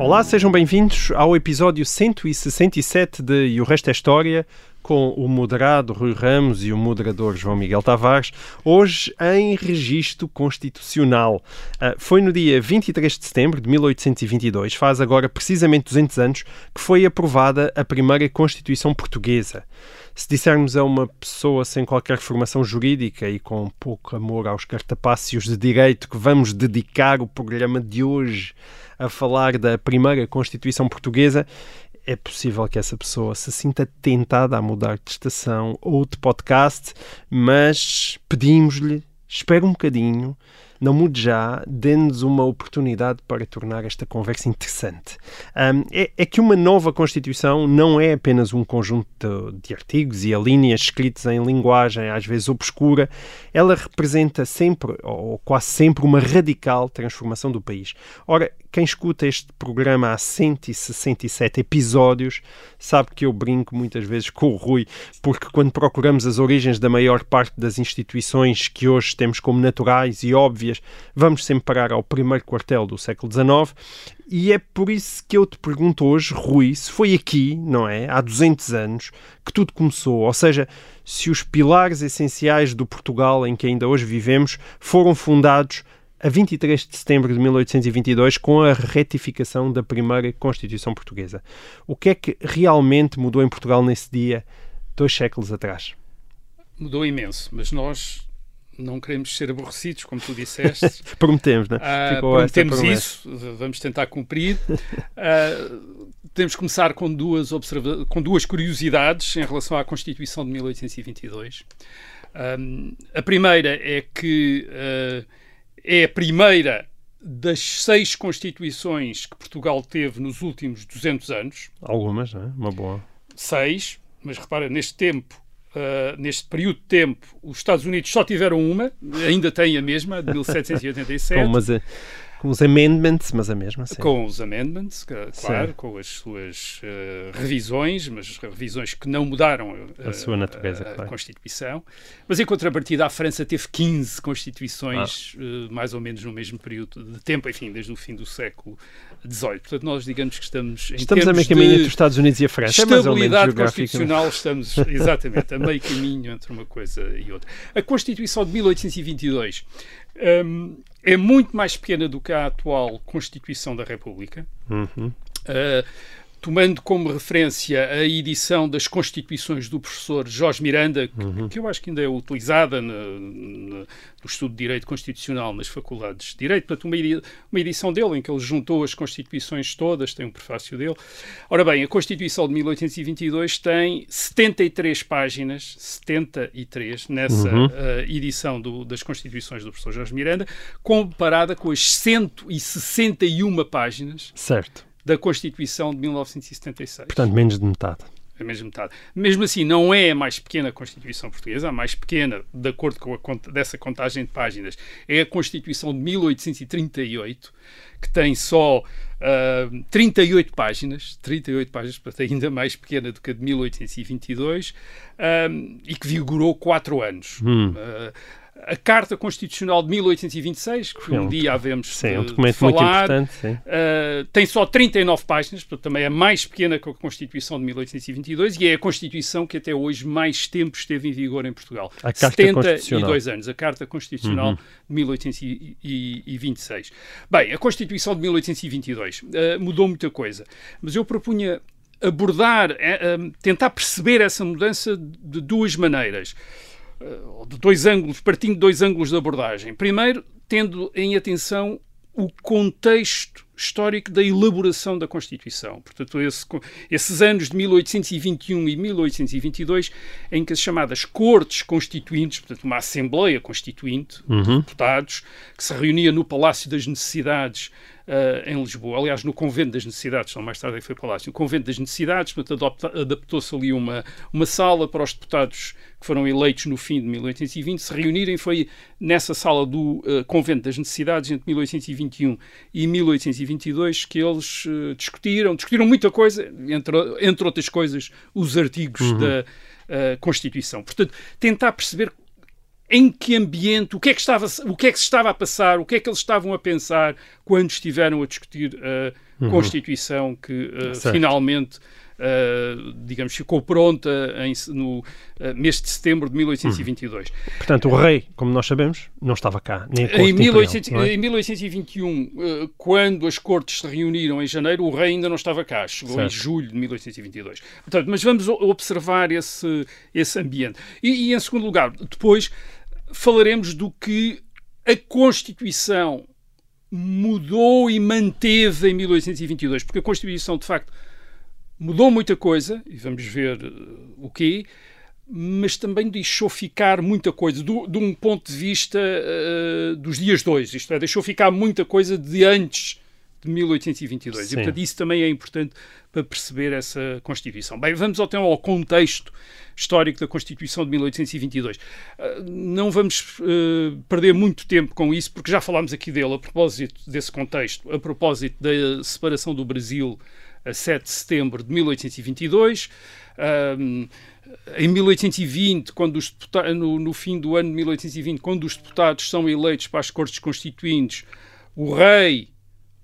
Olá, sejam bem-vindos ao episódio 167 de E o Resto é História, com o moderado Rui Ramos e o moderador João Miguel Tavares, hoje em registro constitucional. Ah, foi no dia 23 de setembro de 1822, faz agora precisamente 200 anos, que foi aprovada a primeira Constituição Portuguesa. Se dissermos a uma pessoa sem qualquer formação jurídica e com pouco amor aos cartapácios de direito que vamos dedicar o programa de hoje a falar da primeira Constituição Portuguesa, é possível que essa pessoa se sinta tentada a mudar de estação ou de podcast, mas pedimos-lhe, espere um bocadinho, não mude já, dê-nos uma oportunidade para tornar esta conversa interessante. Ahm, é, é que uma nova Constituição não é apenas um conjunto de, de artigos e alíneas escritos em linguagem às vezes obscura, ela representa sempre, ou quase sempre, uma radical transformação do país. Ora, quem escuta este programa há 167 episódios sabe que eu brinco muitas vezes com o Rui, porque quando procuramos as origens da maior parte das instituições que hoje temos como naturais e óbvias, vamos sempre parar ao primeiro quartel do século XIX. E é por isso que eu te pergunto hoje, Rui, se foi aqui, não é, há 200 anos, que tudo começou. Ou seja, se os pilares essenciais do Portugal em que ainda hoje vivemos foram fundados a 23 de setembro de 1822 com a retificação da primeira Constituição Portuguesa. O que é que realmente mudou em Portugal nesse dia, dois séculos atrás? Mudou imenso, mas nós não queremos ser aborrecidos, como tu disseste. Prometemos, não é? Ah, prometemos isso, vamos tentar cumprir. Ah, temos que começar com duas, observa com duas curiosidades em relação à Constituição de 1822. Ahm, a primeira é que ah, é a primeira das seis constituições que Portugal teve nos últimos 200 anos. Algumas, não é? Uma boa. Seis, mas repara, neste tempo, ah, neste período de tempo, os Estados Unidos só tiveram uma, ainda têm a mesma, de 1787. Com, umas, eh, com os amendments, mas a mesma, sim. Com os amendments, claro, Sim. com as suas eh, revisões, mas revisões que não mudaram eh, A sua natureza, a, a claro. Constituição. Mas em contrapartida, a França teve 15 Constituições, Ah. eh, mais ou menos no mesmo período de tempo, enfim, desde o fim do século XVIII. Portanto, nós digamos que estamos em Estamos a meio caminho entre os Estados Unidos e a França. É Estabilidade geográfico. constitucional, estamos exatamente a meio caminho entre uma coisa e outra. A Constituição de 1822 hum, é muito mais pequena do que a atual Constituição da República. Uhum. Uh, tomando como referência a edição das Constituições do professor Jorge Miranda, que, Uhum. que eu acho que ainda é utilizada na- no estudo de Direito Constitucional nas faculdades de Direito, portanto, uma, uma edição dele em que ele juntou as Constituições todas, tem um prefácio dele. Ora bem, a Constituição de 1822 tem 73 páginas, 73, nessa Uhum. uh, edição do- das Constituições do professor Jorge Miranda, comparada com as 161 páginas Certo. Da Constituição de 1976. Portanto, menos de metade. a mesma metade. Mesmo assim, não é a mais pequena Constituição portuguesa, a mais pequena, de acordo com a conta, dessa contagem de páginas, é a Constituição de 1838, que tem só ah, 38 páginas, 38 páginas, portanto, ainda mais pequena do que a de 1822, ah, e que vigorou quatro anos. Hum. Ah, a Carta Constitucional de 1826, que um um dia havemos Sim, um de- de documento muito falar, importante. Sim. Uh, tem só 39 páginas, portanto também é mais pequena que a Constituição de 1822 e é a Constituição que até hoje mais tempo esteve em vigor em Portugal. A Carta 72 anos, a Carta Constitucional Uhum. de 1826. Bem, a Constituição de 1822 uh, mudou muita coisa, mas eu propunha abordar, eh, um, tentar perceber essa mudança de duas maneiras uh, de dois ângulos, partindo de dois ângulos de abordagem. Primeiro, tendo em atenção o contexto histórico da elaboração da Constituição. Portanto, esse, esses anos de 1821 e 1822, em que as chamadas Cortes Constituintes, portanto, uma Assembleia Constituinte Uhum. de deputados, que se reunia no Palácio das Necessidades Uh, em Lisboa, aliás, no Convento das Necessidades, só mais tarde é que foi Palácio, o Convento das Necessidades, portanto, adaptou-se ali uma, uma sala para os deputados que foram eleitos no fim de 1820 se reunirem. Foi nessa sala do uh, Convento das Necessidades, entre 1821 e 1822, que eles uh, discutiram, discutiram muita coisa, entre, entre outras coisas, os artigos uhum. da Constituição. Portanto, tentar perceber em que ambiente, o que, é que estava, o que é que se estava a passar, o que é que eles estavam a pensar quando estiveram a discutir a uhum. Constituição que uh, finalmente, uh, digamos, ficou pronta em, no uh, mês de setembro de 1822. Uhum. Portanto, o rei, como nós sabemos, não estava cá. Nem em, 1800, imperial, é? em 1821, quando as cortes se reuniram em janeiro, o rei ainda não estava cá. Chegou certo. em julho de 1822. Portanto, mas vamos observar esse, esse ambiente. E, e em segundo lugar, depois falaremos do que a Constituição mudou e manteve em 1822, porque a Constituição, de facto, mudou muita coisa, e vamos ver uh, o quê, mas também deixou ficar muita coisa, do, de um ponto de vista uh, dos dias dois, isto é, deixou ficar muita coisa de antes de 1822. Sim. E, portanto, isso também é importante para perceber essa Constituição. Bem, vamos então ao contexto histórico da Constituição de 1822. Ah, não vamos uh, perder muito tempo com isso, porque já falámos aqui dele a propósito desse contexto, a propósito da separação do Brasil a 7 de setembro de 1822. Um, em 1820, quando os no, no fim do ano de 1820, quando os deputados são eleitos para as Cortes Constituintes, o rei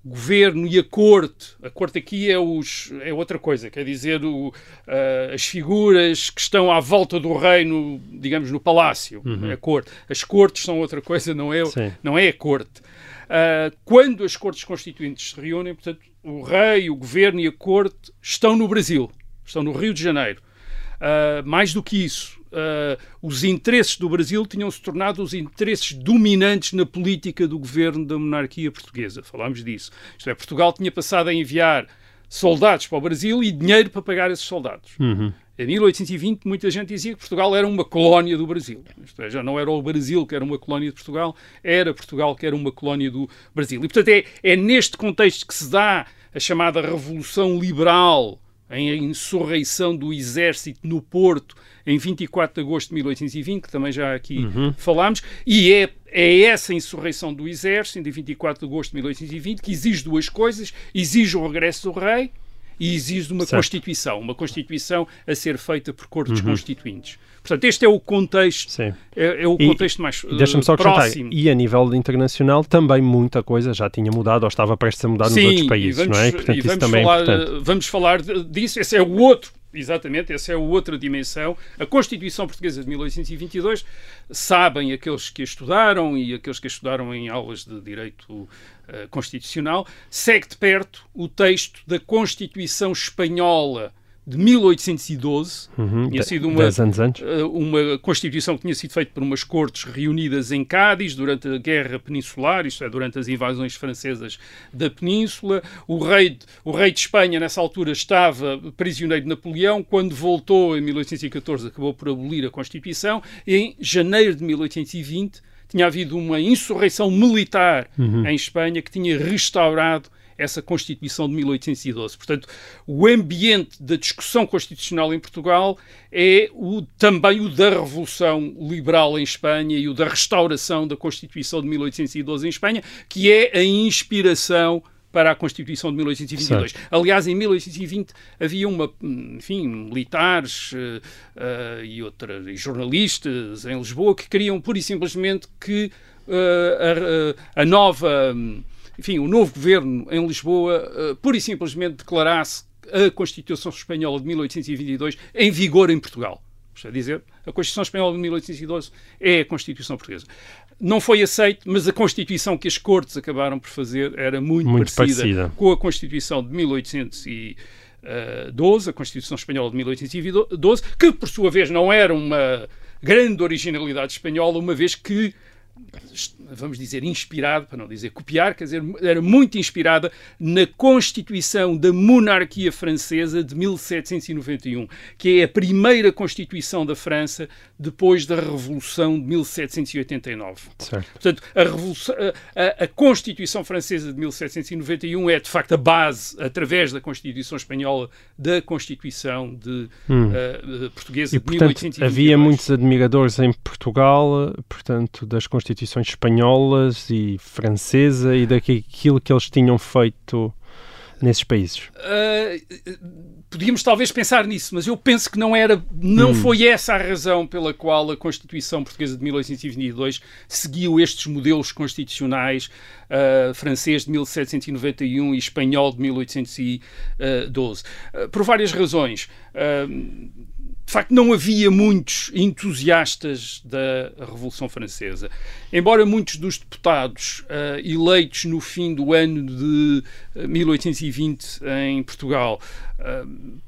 o governo e a corte. A corte aqui é, os, é outra coisa, quer dizer, o, uh, as figuras que estão à volta do reino, digamos, no palácio, uhum. a corte. As cortes são outra coisa, não é, não é a corte. Uh, quando as cortes constituintes se reúnem, portanto, o rei, o governo e a corte estão no Brasil, estão no Rio de Janeiro. Uh, mais do que isso, uh, os interesses do Brasil tinham se tornado os interesses dominantes na política do governo da monarquia portuguesa. Falámos disso. Isto é, Portugal tinha passado a enviar soldados para o Brasil e dinheiro para pagar esses soldados. Uhum. Em 1820, muita gente dizia que Portugal era uma colónia do Brasil. Isto é, já não era o Brasil que era uma colónia de Portugal, era Portugal que era uma colónia do Brasil. E, portanto, é, é neste contexto que se dá a chamada Revolução Liberal, em insurreição do exército no Porto, em 24 de agosto de 1820, que também já aqui uhum. falámos, e é, é essa insurreição do exército, de 24 de agosto de 1820, que exige duas coisas: exige o regresso do rei e exige uma certo. Constituição, uma Constituição a ser feita por cortes uhum. constituintes. Portanto, este é o contexto, é, é, o contexto e, mais uh, Deixa-me só próximo. E a nível internacional também muita coisa já tinha mudado ou estava prestes a mudar Sim, nos outros países, vamos, não é? Portanto, isso também falar, é. Vamos falar disso, esse é o outro Exatamente, essa é outra dimensão. A Constituição Portuguesa de 1822, sabem aqueles que a estudaram e aqueles que a estudaram em aulas de Direito uh, Constitucional, segue de perto o texto da Constituição Espanhola de 1812. Uhum, tinha sido uma. Eh, uma Constituição que tinha sido feita por umas cortes reunidas em Cádiz durante a Guerra Peninsular, isto é, durante as invasões francesas da Península. O rei, o rei de Espanha, nessa altura, estava prisioneiro de Napoleão. Quando voltou, em 1814, acabou por abolir a Constituição. Em janeiro de 1820 tinha havido uma insurreição militar uhum. em Espanha que tinha restaurado essa Constituição de 1812. Portanto, o ambiente da discussão constitucional em Portugal é o, também o da Revolução Liberal em Espanha e o da restauração da Constituição de 1812 em Espanha, que é a inspiração para a Constituição de 1822. Certo. Aliás, em 1820 havia uma, enfim, militares uh, e outras e jornalistas em Lisboa que queriam pura e simplesmente que uh, a, a, nova um, enfim, o novo governo em Lisboa uh, pura e simplesmente declarasse a Constituição Espanhola de 1822 em vigor em Portugal. Isto é dizer, a Constituição Espanhola de 1812 é a Constituição Portuguesa. Não foi aceito, mas a Constituição que as Cortes acabaram por fazer era muito, muito parecida, parecida, com a Constituição de 1812, a Constituição Espanhola de 1812, que por sua vez não era uma grande originalidade espanhola, uma vez que vamos dizer, inspirado, para não dizer copiar, quer dizer, era muito inspirada na Constituição da Monarquia Francesa de 1791, que é a primeira Constituição da França depois da Revolução de 1789. Certo. Portanto, a, a, a, Constituição Francesa de 1791 é, de facto, a base, através da Constituição Espanhola, da Constituição de, hum. uh, portuguesa e, de portanto, 1822. Havia muitos admiradores em Portugal, portanto, das Constituições espanholas e francesa e daquilo que eles tinham feito nesses países? Uh, podíamos talvez pensar nisso, mas eu penso que não era, não hum. foi essa a razão pela qual a Constituição Portuguesa de 1822 seguiu estes modelos constitucionais uh, francês de 1791 e espanhol de 1812. Uh, por várias razões. Uh, de facto, não havia muitos entusiastas da Revolução Francesa. Embora muitos dos deputados uh, eleitos no fim do ano de 1820 em Portugal uh,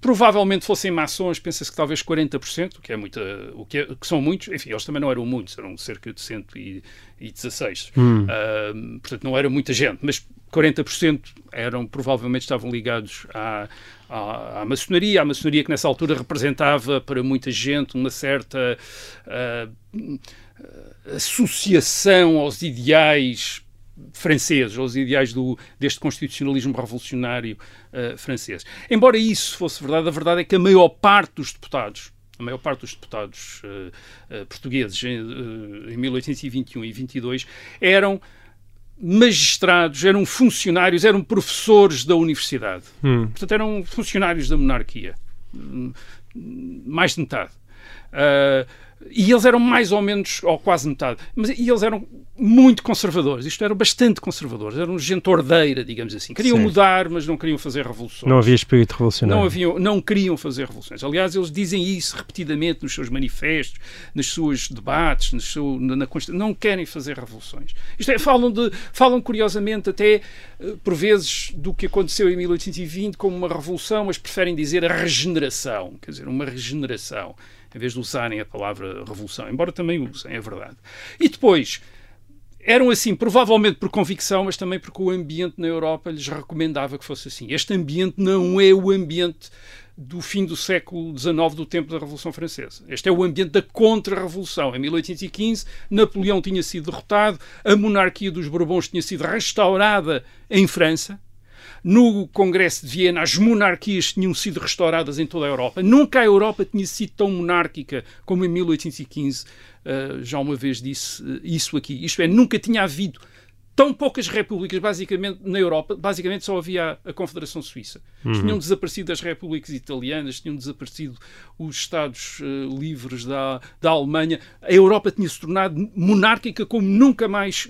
provavelmente fossem maçons, pensa-se que talvez 40%, o que é muita, o que, é, que, são muitos, enfim, eles também não eram muitos, eram cerca de 116. Hum. Uh, portanto, não era muita gente, mas 40% eram, provavelmente estavam ligados à, à, à, maçonaria, a maçonaria que nessa altura representava para muita gente uma certa uh, associação aos ideais franceses, aos ideais do, deste constitucionalismo revolucionário uh, francês. Embora isso fosse verdade, a verdade é que a maior parte dos deputados a maior parte dos deputados uh, portugueses em, em 1821 e 22 eram magistrados, eram funcionários, eram professores da universidade. Hum. Portanto, eram funcionários da monarquia. Hum, mais de metade. Uh, e eles eram mais ou menos, ou quase metade, mas e eles eram muito conservadores, isto eram bastante conservadores, eram gente ordeira, digamos assim. Queriam Sim. mudar, mas não queriam fazer revoluções. Não havia espírito revolucionário. Não, haviam, não queriam fazer revoluções. Aliás, eles dizem isso repetidamente nos seus manifestos, nos seus debates, nos seu, na, na não querem fazer revoluções. Isto é, falam, de, falam curiosamente até, eh, por vezes, do que aconteceu em 1820 como uma revolução, mas preferem dizer a regeneração, quer dizer, uma regeneração em vez de usarem a palavra revolução, embora também usem, é verdade. E depois, eram assim, provavelmente por convicção, mas também porque o ambiente na Europa lhes recomendava que fosse assim. Este ambiente não é o ambiente do fim do século XIX, do tempo da Revolução Francesa. Este é o ambiente da contra-revolução. Em 1815, Napoleão tinha sido derrotado, a monarquia dos Bourbons tinha sido restaurada em França, no Congresso de Viena, as monarquias tinham sido restauradas em toda a Europa. Nunca a Europa tinha sido tão monárquica como em 1815. Uh, eh, já uma vez disse uh, isso aqui. Isto é, nunca tinha havido tão poucas repúblicas, basicamente, na Europa, basicamente só havia a, Confederação Suíça. Uhum. Tinham desaparecido as repúblicas italianas, tinham desaparecido os Estados uh, livres da, da Alemanha. A Europa tinha se tornado monárquica como nunca mais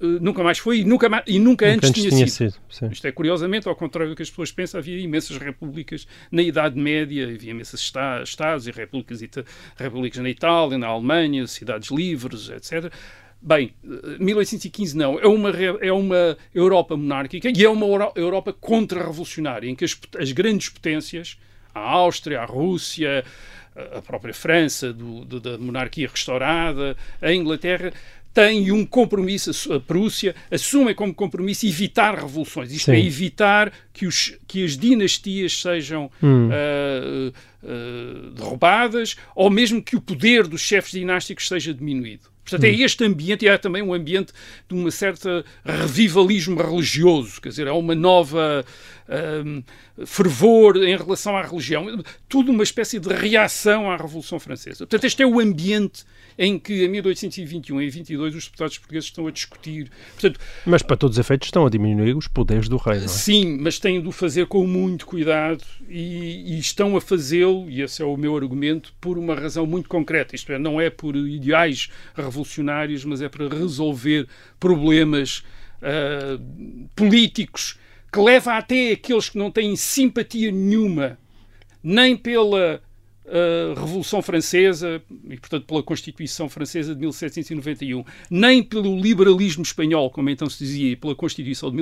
nunca mais foi e nunca, mais, e nunca, nunca antes, antes, tinha, sido. sido Isto é curiosamente, ao contrário do que as pessoas pensam, havia imensas repúblicas na Idade Média, havia imensas estados e repúblicas, repúblicas na Itália, na Alemanha, cidades livres, etc. Bem, 1815 uh, não, é uma, é uma Europa monárquica e é uma Europa contra-revolucionária, em que as, as grandes potências, a Áustria, a Rússia, a própria França, do, do, da monarquia restaurada, a Inglaterra, tem um compromisso, a Prússia assume como compromisso evitar revoluções, isto é, Sim. é, evitar que, os, que as dinastias sejam hum. uh, uh, derrubadas ou mesmo que o poder dos chefes dinásticos seja diminuído. Portanto, é hum. este ambiente e há também um ambiente de uma certa revivalismo religioso, quer dizer, há uma nova um, fervor em relação à religião, tudo uma espécie de reação à Revolução Francesa. Portanto, este é o ambiente em que, em 1821 e 22, os deputados portugueses estão a discutir. Portanto, mas, para todos os efeitos, estão a diminuir os poderes do rei, não é? Sim, mas têm de o fazer com muito cuidado e, e estão a fazê-lo, e esse é o meu argumento, por uma razão muito concreta. Isto é, não é por ideais revolucionários, mas é para resolver problemas uh, políticos que leva até aqueles que não têm simpatia nenhuma nem pela uh, Revolução Francesa e, portanto, pela Constituição Francesa de 1791, nem pelo liberalismo espanhol, como então se dizia, e pela Constituição de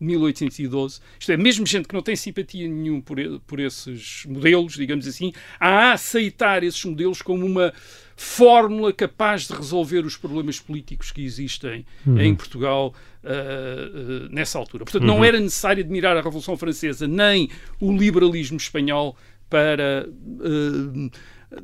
1812. Isto é, mesmo gente que não tem simpatia nenhum por, por esses modelos, digamos assim, a aceitar esses modelos como uma fórmula capaz de resolver os problemas políticos que existem uhum. em Portugal uh, uh, nessa altura. Portanto, uhum. não era necessário admirar a Revolução Francesa nem o liberalismo espanhol para, uh,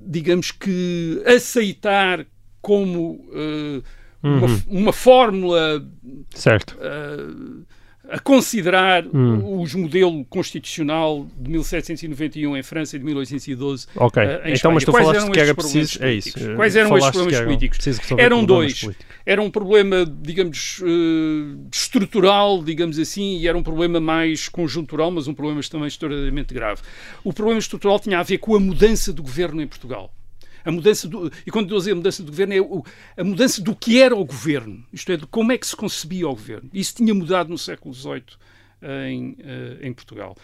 digamos que, aceitar como uhum. uma, uma, fórmula certo. Uh, a considerar hum. os modelo constitucional de 1791 em França e de 1812 Ok, em então mas tu Quais falaste que era preciso... É isso. Quais eram estes problemas políticos? Eram dois. Políticos. Era um problema, digamos, uh, estrutural, digamos assim, e era um problema mais conjuntural, mas um problema também extraordinariamente grave. O problema estrutural tinha a ver com a mudança do governo em Portugal. A mudança do, e quando eu dizer a mudança do governo, é a mudança do que era o governo, isto é, de como é que se concebia o governo. Isso tinha mudado no século XVIII em, uh, em Portugal.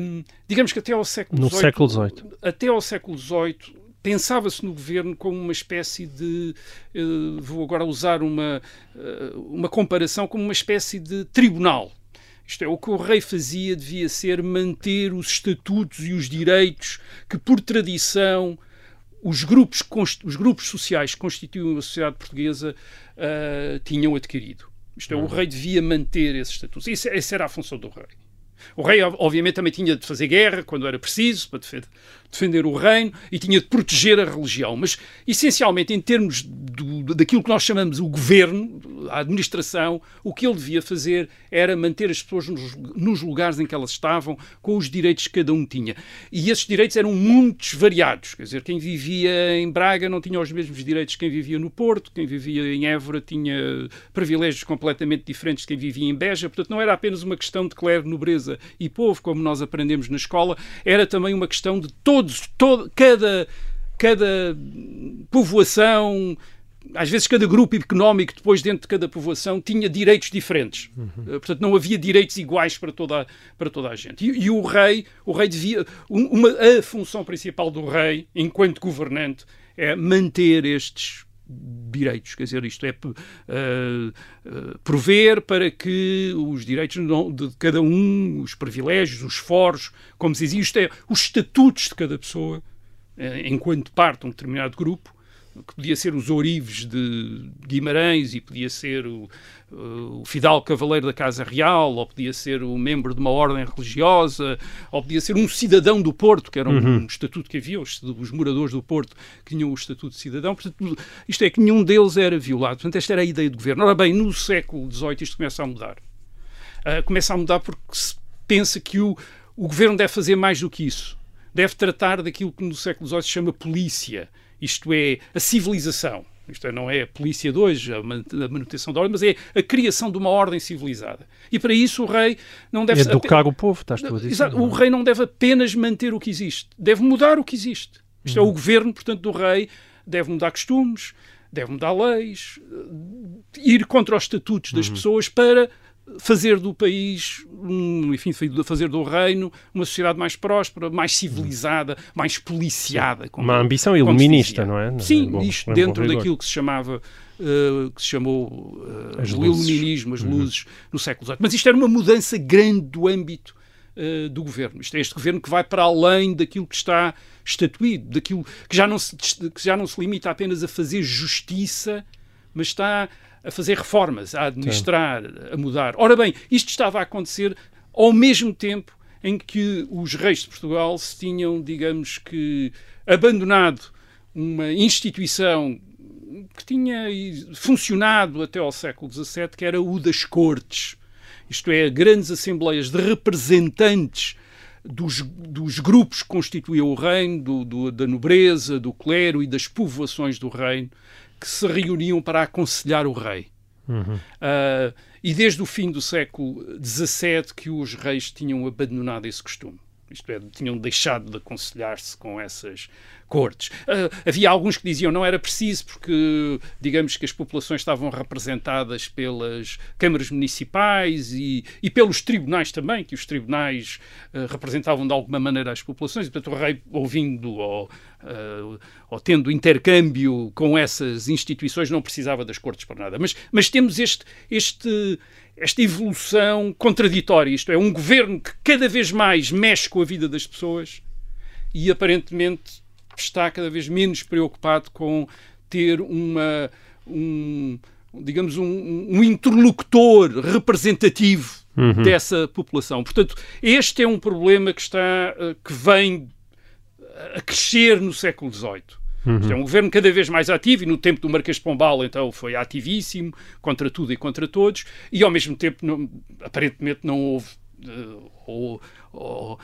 Um, digamos que até ao século XVIII. No século XVIII. Até ao século XVIII pensava-se no governo como uma espécie de. Uh, vou agora usar uma, uh, uma comparação como uma espécie de tribunal. Isto é, o que o rei fazia devia ser manter os estatutos e os direitos que, por tradição, os grupos, os grupos sociais que constituem a sociedade portuguesa uh, tinham adquirido. Isto é, o uhum. rei devia manter esses estatutos. Isso, essa era a função do rei. O rei, obviamente, também tinha de fazer guerra quando era preciso, para defender, defender o reino, e tinha de proteger a religião. Mas, essencialmente, em termos do, daquilo que nós chamamos o governo, a administração, o que ele devia fazer era manter as pessoas nos, nos lugares em que elas estavam, com os direitos que cada um tinha. E esses direitos eram muitos variados. Quer dizer, quem vivia em Braga não tinha os mesmos direitos que quem vivia no Porto, quem vivia em Évora tinha privilégios completamente diferentes de quem vivia em Beja. Portanto, não era apenas uma questão de clero, nobreza e povo, como nós aprendemos na escola, era também uma questão de todos, todo, cada, cada povoação, às vezes cada grupo económico depois dentro de cada povoação tinha direitos diferentes. Uhum. Portanto, não havia direitos iguais para toda, para toda a gente. E, e o rei, o rei devia, uma, a função principal do rei, enquanto governante, é manter estes direitos, quer dizer, isto é uh, prover para que os direitos de cada um, os privilégios, os foros, como se diz, isto é, os estatutos de cada pessoa, uh, enquanto parte de um determinado grupo, que podia ser os ourives de Guimarães e podia ser o, o fidalgo cavaleiro da Casa Real, ou podia ser o membro de uma ordem religiosa, ou podia ser um cidadão do Porto, que era um, uhum. estatuto que havia, os, os, moradores do Porto que tinham o estatuto de cidadão. Portanto, isto é que nenhum deles era violado. Portanto, esta era a ideia do governo. Ora bem, no século XVIII isto começa a mudar. Uh, começa a mudar porque se pensa que o, o governo deve fazer mais do que isso. Deve tratar daquilo que no século XVIII se chama polícia isto é, a civilização. Isto é, não é a polícia de hoje, a manutenção da ordem, mas é a criação de uma ordem civilizada. E para isso o rei não deve... Educar o povo, estás tu a dizer. Exato, o rei não deve apenas manter o que existe, deve mudar o que existe. Isto é, o governo, portanto, do rei deve mudar costumes, deve mudar leis, ir contra os estatutos das uhum. pessoas para fazer do país, um, enfim, fazer do reino uma sociedade mais próspera, mais civilizada, mais policiada. Como, uma ambição iluminista, não é? Sim, bom, isto dentro daquilo que se chamava Uh, que se chamou uh, o iluminismo, as uhum. luzes, no século XVIII. Mas isto era uma mudança grande do âmbito uh, do governo. Isto é este governo que vai para além daquilo que está estatuído, daquilo que já não se, que já não se limita apenas a fazer justiça, mas está a fazer reformas, a administrar, a mudar. Ora bem, isto estava a acontecer ao mesmo tempo em que os reis de Portugal se tinham, digamos que, abandonado uma instituição que tinha funcionado até ao século XVII, que era o das cortes. Isto é, grandes assembleias de representantes dos, dos grupos que constituíam o reino, do, do, da nobreza, do clero e das povoações do reino, que se reuniam para aconselhar o rei. Uhum. Uh, e desde o fim do século XVII que os reis tinham abandonado esse costume. Isto é, tinham deixado de aconselhar-se com essas, cortes. Uh, havia alguns que diziam não era preciso porque, digamos que as populações estavam representadas pelas câmaras municipais e, e pelos tribunais também, que os tribunais uh, representavam de alguma maneira as populações, e portanto o rei, ouvindo ou, uh, ou tendo intercâmbio com essas instituições, não precisava das cortes para nada. Mas, mas temos este, este esta evolução contraditória. Isto é, um governo que cada vez mais mexe com a vida das pessoas e aparentemente está cada vez menos preocupado com ter uma, um, digamos, um, um interlocutor representativo uhum. dessa população. Portanto, este é um problema que está, eh, que vem a crescer no século XVIII. Uhum. É um governo cada vez mais ativo e no tempo do Marquês de Pombal, então, foi ativíssimo contra tudo e contra todos e, ao mesmo tempo, não, aparentemente não houve uh, ou, ou, uh,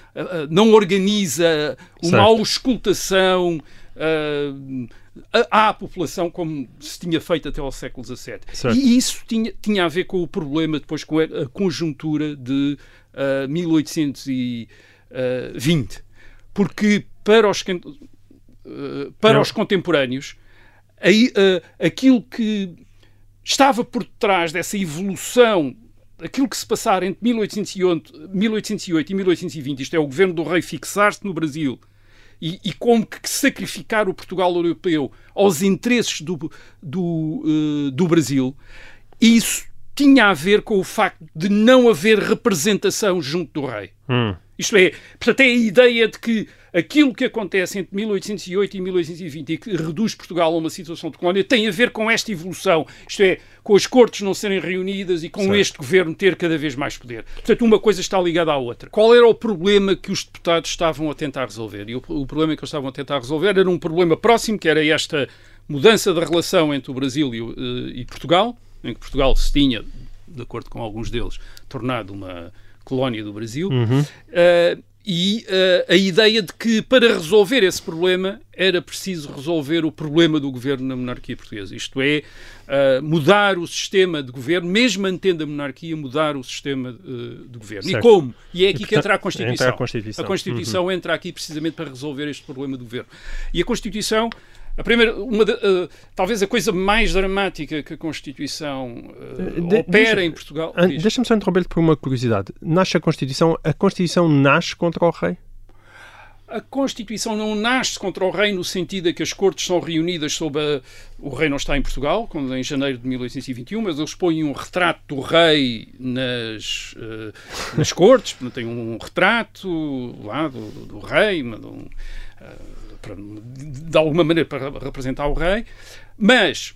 não organiza uma certo. auscultação uh, à população como se tinha feito até ao século XVII. Certo. E isso tinha, tinha a ver com o problema depois com a, conjuntura de uh, 1820. Porque para os, para não. os contemporâneos, aí, aquilo que estava por detrás dessa evolução aquilo que se passar entre 1808, 1808 e 1820, isto é, o governo do rei fixar-se no Brasil e, e, como que sacrificar o Portugal europeu aos interesses do, do, uh, do Brasil, isso tinha a ver com o facto de não haver representação junto do rei. Hum. Isto é, portanto, é a ideia de que aquilo que acontece entre 1808 e 1820 e que reduz Portugal a uma situação de colónia tem a ver com esta evolução, isto é, com as cortes não serem reunidas e com certo. este governo ter cada vez mais poder. Portanto, uma coisa está ligada à outra. Qual era o problema que os deputados estavam a tentar resolver? E o, o problema que eles estavam a tentar resolver era um problema próximo, que era esta mudança da relação entre o Brasil e, uh, e Portugal, em que Portugal se tinha, de acordo com alguns deles, tornado uma colónia do Brasil. Uhum. Uh, e uh, a ideia de que para resolver esse problema era preciso resolver o problema do governo na monarquia portuguesa. Isto é, uh, mudar o sistema de governo, mesmo mantendo a monarquia, mudar o sistema uh, de governo. Certo. E como? E é aqui e, portanto, que entra a Constituição. Entra a Constituição, a Constituição uhum. entra aqui precisamente para resolver este problema do governo. E a Constituição a primeira, uma de, uh, talvez a coisa mais dramática que a Constituição uh, de, opera em Portugal. Deixa-me só interromper-te por uma curiosidade. Nasce a Constituição, a Constituição nasce contra o rei? A Constituição não nasce contra o rei no sentido de que as cortes são reunidas sob a... O rei não está em Portugal, quando em janeiro de 1821, mas eles põem um retrato do rei nas, uh, nas cortes, tem um retrato lá do, do rei, um, uh, para, de alguma maneira para representar o rei, mas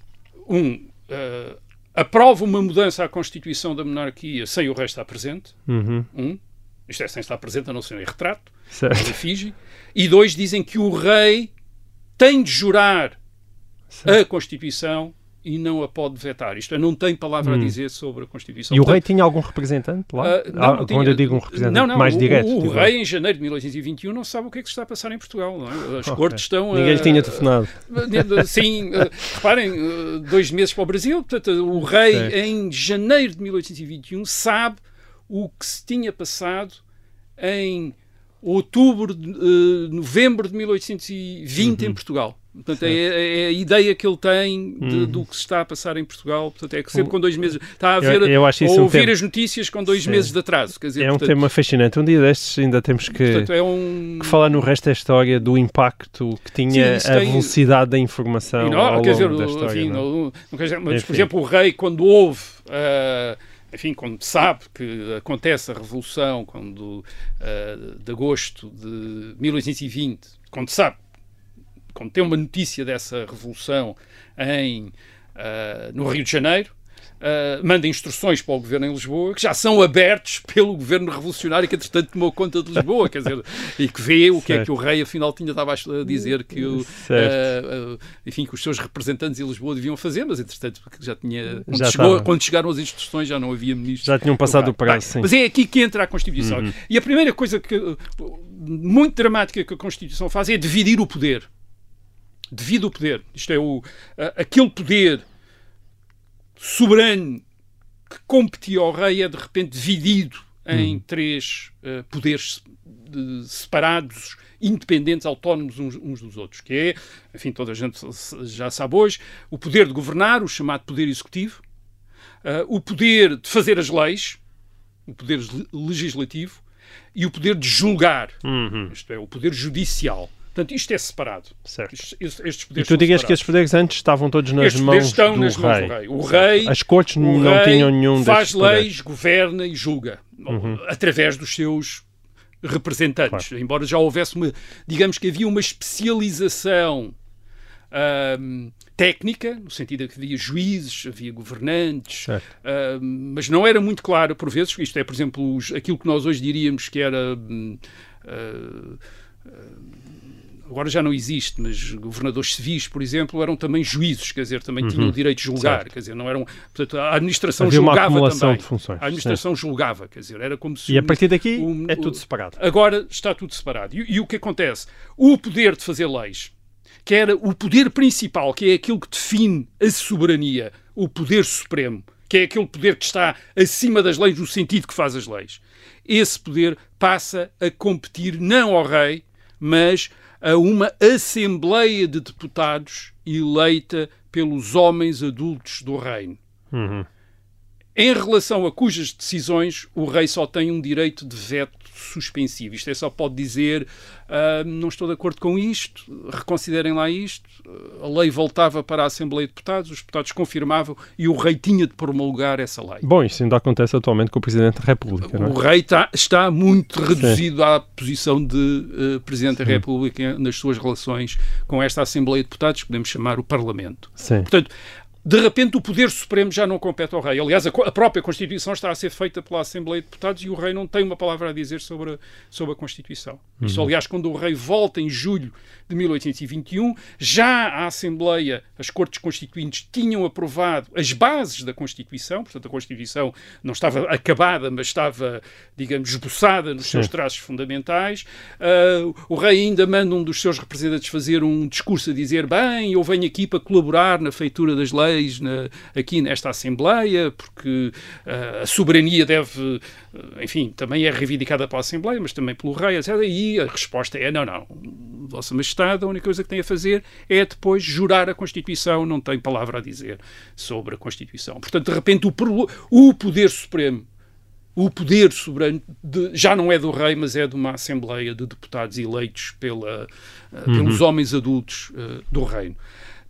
um uh, aprova uma mudança à Constituição da monarquia sem o rei estar presente, uhum. um, isto é, sem estar presente a não ser em retrato, certo. efígie, e dois, dizem que o rei tem de jurar certo. a Constituição e não a pode vetar. Isto é, não tem palavra hum. a dizer sobre a Constituição. E o rei tinha algum representante lá? Uh, não, ah, tinha, quando eu digo um representante não, não, mais o, direto. O, o rei, em janeiro de 1821, não sabe o que é que se está a passar em Portugal. É? As okay. cortes estão... Ninguém lhe uh, tinha telefonado. Sim, uh, reparem, dois meses para o Brasil. Portanto, o rei, certo. em janeiro de 1821, sabe o que se tinha passado em outubro, de, novembro de 1820 uhum. em Portugal. Portanto, é, é, a ideia que ele tem de, hum. do que se está a passar em Portugal. Portanto, é que sempre com dois meses está a ver eu, eu acho ou ouvir um tema... as notícias com dois Sim. meses de atraso. Quer dizer, é um portanto... tema fascinante. Um dia destes ainda temos que, portanto, é um... que falar no resto da história do impacto que tinha Sim, a tem... velocidade da informação não, ao longo dizer, da história. Enfim, não? Não, não dizer, mas, por exemplo, o rei, quando houve... Uh, enfim, quando sabe que acontece a Revolução quando, uh, de agosto de 1820, quando sabe quando tem uma notícia dessa revolução em, uh, no Rio de Janeiro, uh, manda instruções para o governo em Lisboa, que já são abertos pelo governo revolucionário que, entretanto, tomou conta de Lisboa, quer dizer, e que vê o que é que o rei, afinal, tinha estava a dizer que, o, uh, enfim, que os seus representantes em Lisboa deviam fazer, mas, entretanto, já tinha. Quando, já chegou, quando chegaram as instruções, já não havia ministros. Já tinham passado o prazo, Mas é aqui que entra a Constituição. Uhum. E a primeira coisa que, muito dramática que a Constituição faz é dividir o poder devido ao poder. Isto é, o, aquele poder soberano que competia ao rei é de repente dividido em três uh, poderes de, separados, independentes, autónomos uns, uns, dos outros, que é, enfim, toda a gente já sabe hoje, o poder de governar, o chamado poder executivo, uh, o poder de fazer as leis, o poder legislativo, e o poder de julgar, uhum. isto é, o poder judicial. Portanto, isto é separado. Certo. Estes, estes e tu digas que estes poderes antes estavam todos nas estes mãos, estão do, nas rei. mãos do rei. O rei. As cortes não rei tinham nenhum Faz leis, poderes. governa e julga. Uhum. Através dos seus representantes. Claro. Embora já houvesse uma. Digamos que havia uma especialização. Um, técnica, no sentido de que havia juízes, havia governantes, uh, mas não era muito claro por vezes, isto é, por exemplo, os, aquilo que nós hoje diríamos que era. Uh, agora já não existe, mas governadores civis, por exemplo, eram também juízes, quer dizer, também uhum. tinham o direito de julgar, certo. quer dizer, não eram, portanto, a administração Havia julgava também. de funções. A administração julgava, quer dizer, era como se E a partir daqui um, é tudo separado. Agora está tudo separado. E, e o que acontece? O poder de fazer leis, que era o poder principal, que é aquilo que define a soberania, o poder supremo, que é aquele poder que está acima das leis no sentido que faz as leis. Esse poder passa a competir não ao rei, mas a uma Assembleia de Deputados eleita pelos homens adultos do reino. Uhum. Em relação a cujas decisões o rei só tem um direito de veto suspensivo. Isto é, só pode dizer uh, não estou de acordo com isto, reconsiderem lá isto. A lei voltava para a Assembleia de Deputados, os deputados confirmavam e o rei tinha de promulgar essa lei. Bom, isso ainda acontece atualmente com o Presidente da República. O é? rei está, está muito reduzido Sim. à posição de uh, Presidente Sim. da República nas suas relações com esta Assembleia de Deputados, que podemos chamar o Parlamento. Sim. Portanto, de repente o poder supremo já não compete ao rei. Aliás, a, a, própria Constituição está a ser feita pela Assembleia de Deputados e o rei não tem uma palavra a dizer sobre a, sobre a Constituição. Uhum. Isto, aliás, quando o rei volta em julho de 1821, já a Assembleia, as Cortes Constituintes, tinham aprovado as bases da Constituição, portanto, a Constituição não estava acabada, mas estava, digamos, esboçada nos Sim. seus traços fundamentais. Uh, o rei ainda manda um dos seus representantes fazer um discurso a dizer: bem, eu venho aqui para colaborar na feitura das leis leis na, aqui nesta Assembleia, porque uh, a soberania deve, uh, enfim, também é reivindicada pela Assembleia, mas também pelo rei, etc. E a resposta é: não, não, Vossa Majestade, a única coisa que tem a fazer é depois jurar a Constituição, não tem palavra a dizer sobre a Constituição. Portanto, de repente, o, o poder supremo o poder soberano de, já não é do rei, mas é de uma Assembleia de Deputados eleitos pela, uh, uhum. pelos homens adultos uh, do reino.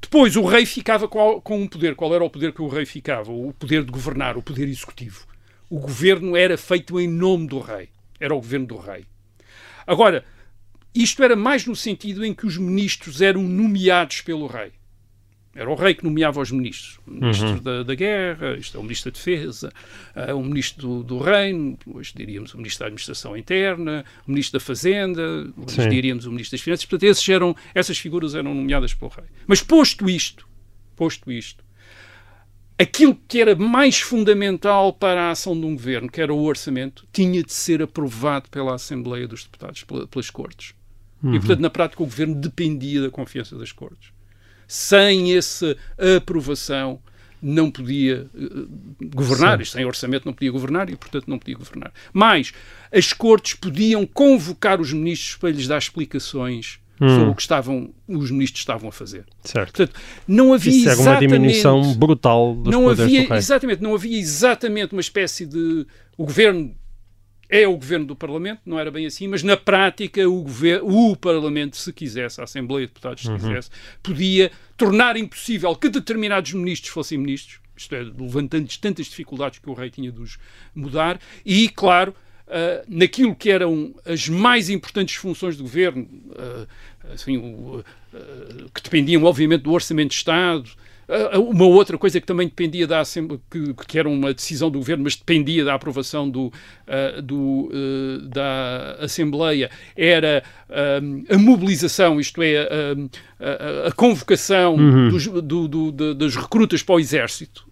Depois, o rei ficava com, com um poder. Qual era o poder que o rei ficava? O poder de governar, o poder executivo. O governo era feito em nome do rei. Era o governo do rei. Agora, isto era mais no sentido em que os ministros eram nomeados pelo rei. Era o rei que nomeava os ministros. O ministro uhum. da, da, Guerra, isto é o ministro da Defesa, uh, o ministro do, do, Reino, hoje diríamos o ministro da Administração Interna, o ministro da Fazenda, hoje Sim. diríamos o ministro das Finanças. Portanto, esses eram, essas figuras eram nomeadas pelo rei. Mas posto isto, posto isto, aquilo que era mais fundamental para a ação de um governo, que era o orçamento, tinha de ser aprovado pela Assembleia dos Deputados, pelas Cortes. Uhum. E, portanto, na prática, o governo dependia da confiança das Cortes sem essa aprovação não podia uh, governar, Sim. sem orçamento não podia governar e, portanto, não podia governar. Mas as cortes podiam convocar os ministros para lhes dar explicações hum. sobre o que estavam, os ministros estavam a fazer. Certo. Portanto, não havia Isso exatamente... uma diminuição brutal dos não havia. Exatamente, não havia exatamente uma espécie de... O governo é o governo do Parlamento, não era bem assim, mas na prática o, governo, o Parlamento, se quisesse, a Assembleia de Deputados, se uhum. quisesse, podia tornar impossível que determinados ministros fossem ministros, isto é, levantando tantas dificuldades que o rei tinha de os mudar, e, claro, uh, naquilo que eram as mais importantes funções do governo, uh, assim, uh, que dependiam, obviamente, do Orçamento de Estado, uma outra coisa que também dependia da Assembleia, que, que, era uma decisão do governo, mas dependia da aprovação do, uh, do, da Assembleia, era a mobilização, isto é, a, a, convocação uhum. dos, do, do, das recrutas para o Exército.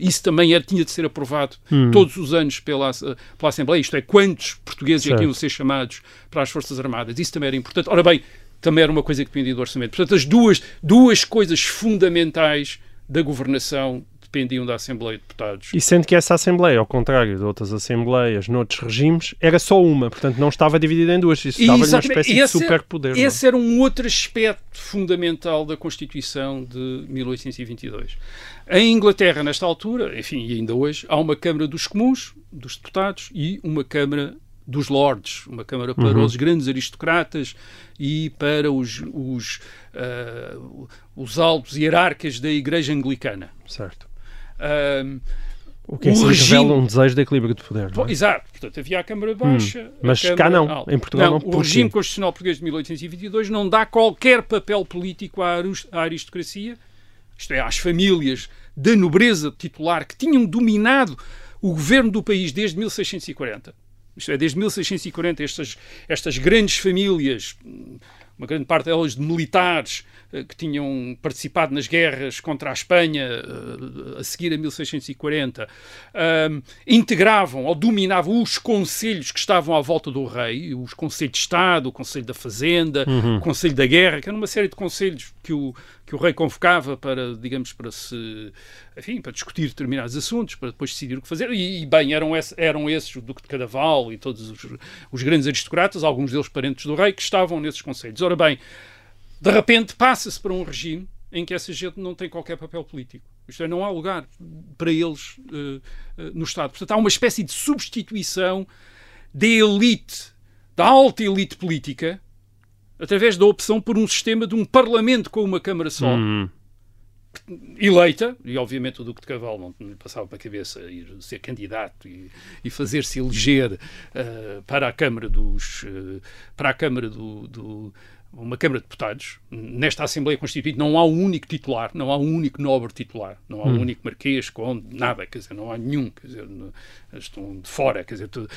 isso também era, tinha de ser aprovado uhum. todos os anos pela, pela Assembleia, isto é, quantos portugueses certo. iam ser chamados para as Forças Armadas. Isso também era importante. Ora bem, também era uma coisa que dependia do orçamento. Portanto, as duas, duas coisas fundamentais da governação dependiam da Assembleia de Deputados. E sendo que essa Assembleia, ao contrário de outras Assembleias noutros regimes, era só uma, portanto não estava dividida em duas. Isso dava-lhe uma espécie de Esse é- superpoder. não é? Esse era um outro aspecto fundamental da Constituição de 1822. Em Inglaterra, nesta altura, enfim, e ainda hoje, há uma Câmara dos Comuns, dos Deputados, e uma Câmara dos Lordes, uma Câmara para Uhum. os grandes aristocratas e para os, os, ah, os altos hierarcas da Igreja Anglicana. Certo. O que O si regime- revela um desejo de equilíbrio de poder. não é? Exato, portanto havia a Câmara Baixa. Hum. Mas cá Câmara não. Alta. Em Portugal não, O porquê? regime constitucional português de 1822 não dá qualquer papel político à aristocracia, isto é, às famílias da nobreza titular que tinham dominado o governo do país desde 1640. Isto é, desde 1640, estas, estas grandes famílias, uma grande parte delas de militares, que tinham participado nas guerras contra a Espanha eh, a seguir a 1640, ahm, integravam ou dominavam os conselhos que estavam à volta do rei, os conselhos de Estado, o Conselho da Fazenda, o Conselho da Guerra, que era uma série de conselhos que o, que o rei convocava para, digamos, para se, enfim, para discutir determinados assuntos, para depois decidir o que fazer. E, e, bem, eram, esse- eram esses o Duque de Cadaval e todos os, os grandes aristocratas, alguns deles parentes do rei, que estavam nesses conselhos. Ora bem, de repente passa-se para um regime em que essa gente não tem qualquer papel político. Isto é, não há lugar para eles eh, eh, no Estado. Portanto, há uma espécie de substituição da elite, da alta elite política, através da opção por um sistema de um parlamento com uma Câmara só, Hum, eleita, e obviamente o Duque de Caval não lhe passava para a cabeça ir ser candidato e, e fazer-se eleger eh, para a Câmara dos para a Câmara do, do- uma Câmara de Deputados. Nesta Assembleia Constituinte não há um único titular, não há um único nobre titular, não há um único marquês, conde, nada, quer dizer, não há nenhum, quer dizer, estão de fora, quer dizer, tudo.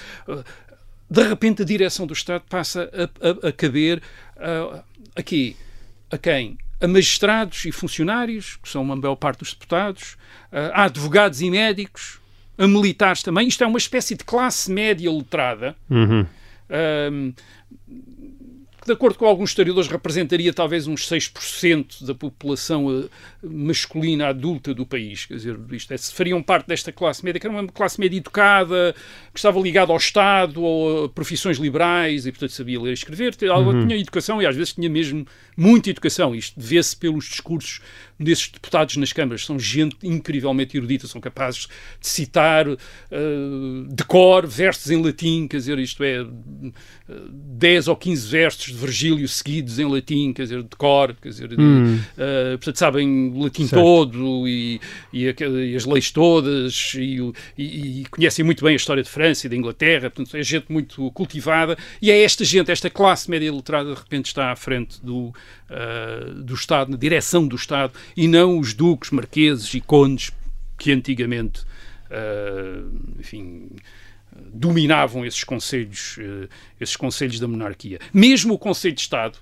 De repente a direção do Estado passa a, a- a caber ah, aqui a quem? A magistrados e funcionários, que são uma maior parte dos deputados, ah, a advogados e médicos, a militares também. Isto é uma espécie de classe média letrada, uhum. ahm, que, de acordo com alguns historiadores, representaria talvez uns 6% da população eh, masculina adulta do país. Quer dizer, isto é, se fariam parte desta classe média, que era uma classe média educada, que estava ligada ao Estado, ou a profissões liberais, e portanto sabia ler e escrever, ela tinha educação e às vezes tinha mesmo muita educação. Isto vê-se pelos discursos desses deputados nas câmaras. São gente incrivelmente erudita, são capazes de citar eh, de cor versos em latim, quer dizer, isto é, eh, 10 ou 15 versos de Virgílio seguidos em latim, quer dizer, de cor, quer dizer, de- eh, portanto, sabem o latim Certo. todo e, e, e as leis todas e, e- e conhecem muito bem a história de França e da Inglaterra, portanto, é gente muito cultivada e é esta gente, esta classe média letrada, de repente está à frente do, ah, do Estado, na direção do Estado, e não os duques, marqueses e condes que antigamente, ah, enfim, dominavam esses conselhos, eh, esses conselhos da monarquia. Mesmo o Conselho de Estado,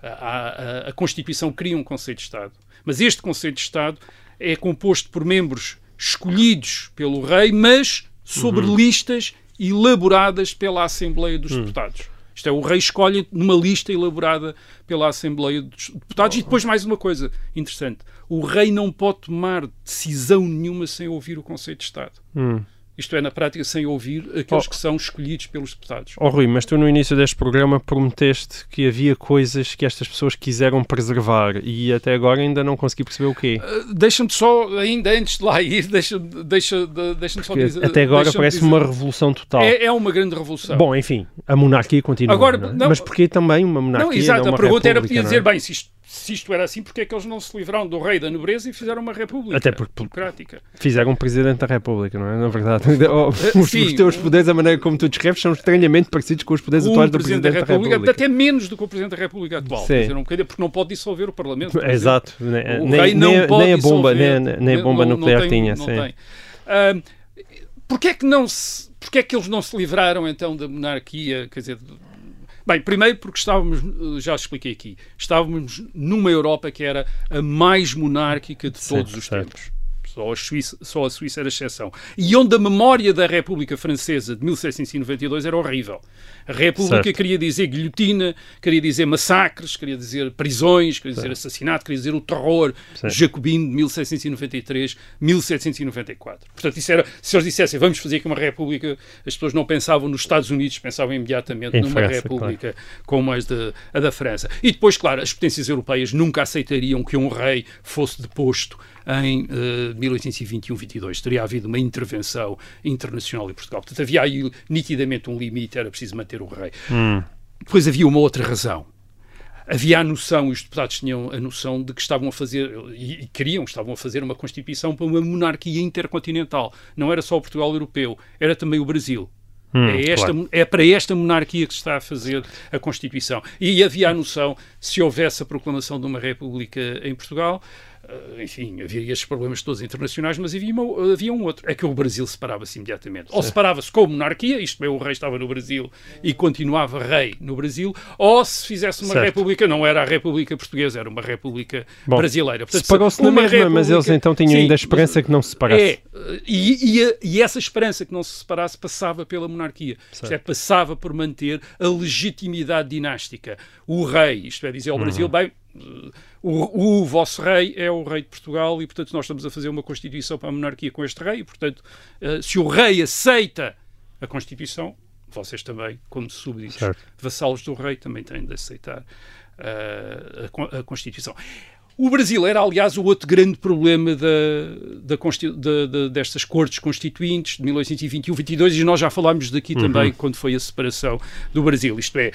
a, a- a Constituição cria um Conselho de Estado, mas este Conselho de Estado é composto por membros escolhidos pelo rei, mas sobre listas elaboradas pela Assembleia dos Deputados. Isto é, o rei escolhe numa lista elaborada pela Assembleia dos Deputados. E depois mais uma coisa interessante. O rei não pode tomar decisão nenhuma sem ouvir o Conselho de Estado. Hum. Isto é, na prática, sem ouvir aqueles Oh. que são escolhidos pelos deputados. Oh, Rui, mas tu no início deste programa prometeste que havia coisas que estas pessoas quiseram preservar e até agora ainda não consegui perceber o quê. Uh, Deixa-me só, ainda antes de lá ir, deixa- deixa- de- deixa-me só dizer. até agora deixa-me parece uma revolução total. É, é uma grande revolução. Bom, enfim, a monarquia continua. Agora, não é? não- mas porquê também uma monarquia? não, exato, não uma a pergunta era: podia é? dizer, bem, se isto, se isto era assim, porque é que eles não se livraram do rei da nobreza e fizeram uma república Até porque- democrática? Fizeram um presidente da República, não é? Na verdade, os, sim, os teus um- poderes, a maneira como tu descreves, são estranhamente parecidos com os poderes O atuais do presidente presidente da República. até menos do que o presidente da República atual. Sim. Dizer, um porque não pode dissolver o Parlamento. Exato, O nem- rei não nem- pode nem a bomba, nem, nem a bomba Não- não nuclear tem- tinha. não sim. Porquê é que não se, porquê é que eles não se livraram então da monarquia? Quer dizer, bem, primeiro porque estávamos, eh, já expliquei aqui, estávamos numa Europa que era a mais monárquica de Sim, todos os certo. tempos. Só a, Suíça, só a Suíça era exceção. E onde a memória da República Francesa de 1792 era horrível. A República Certo. queria dizer guilhotina, queria dizer massacres, queria dizer prisões, queria dizer assassinato, queria dizer o terror Certo. jacobino de 1793, 1794. Portanto, isso era, se eles dissessem vamos fazer aqui uma república, as pessoas não pensavam nos Estados Unidos, pensavam imediatamente Em numa França, república como as de, a da França. E depois, claro, as potências europeias nunca aceitariam que um rei fosse deposto em eh, 1821-22. Teria havido uma intervenção internacional em Portugal. Portanto, havia aí nitidamente um limite, era preciso manter o rei. Depois havia uma outra razão. Havia a noção, e os deputados tinham a noção de que estavam a fazer, e, e queriam, estavam a fazer uma Constituição para uma monarquia intercontinental. Não era só o Portugal europeu, era também o Brasil. é, esta, claro. é para esta monarquia que se está a fazer a Constituição. E havia a noção, se houvesse a proclamação de uma república em Portugal, enfim, havia estes problemas todos internacionais, mas havia, uma- havia um outro, é que o Brasil separava-se imediatamente. Ou separava-se com monarquia, isto é, o rei estava no Brasil e continuava rei no Brasil, ou se fizesse uma Certo. república, não era a república portuguesa, era uma república Bom, brasileira. Separou-se na mesma, mas eles república- então tinham Sim, ainda a esperança mas- que não se separasse. é, e, e a- e essa esperança que não se separasse passava pela monarquia. Isto é, passava por manter a legitimidade dinástica. O rei, isto é, dizer ao Brasil, bem, eh, o, o vosso rei é o rei de Portugal e, portanto, nós estamos a fazer uma Constituição para a monarquia com este rei e, portanto, eh, se o rei aceita a Constituição, vocês também, como súbditos, Certo. vassalos do rei, também têm de aceitar eh, a, a Constituição. O Brasil era, aliás, o outro grande problema da, da da- da- destas cortes constituintes de 1821-22 e nós já falámos daqui também quando foi a separação do Brasil. Isto é,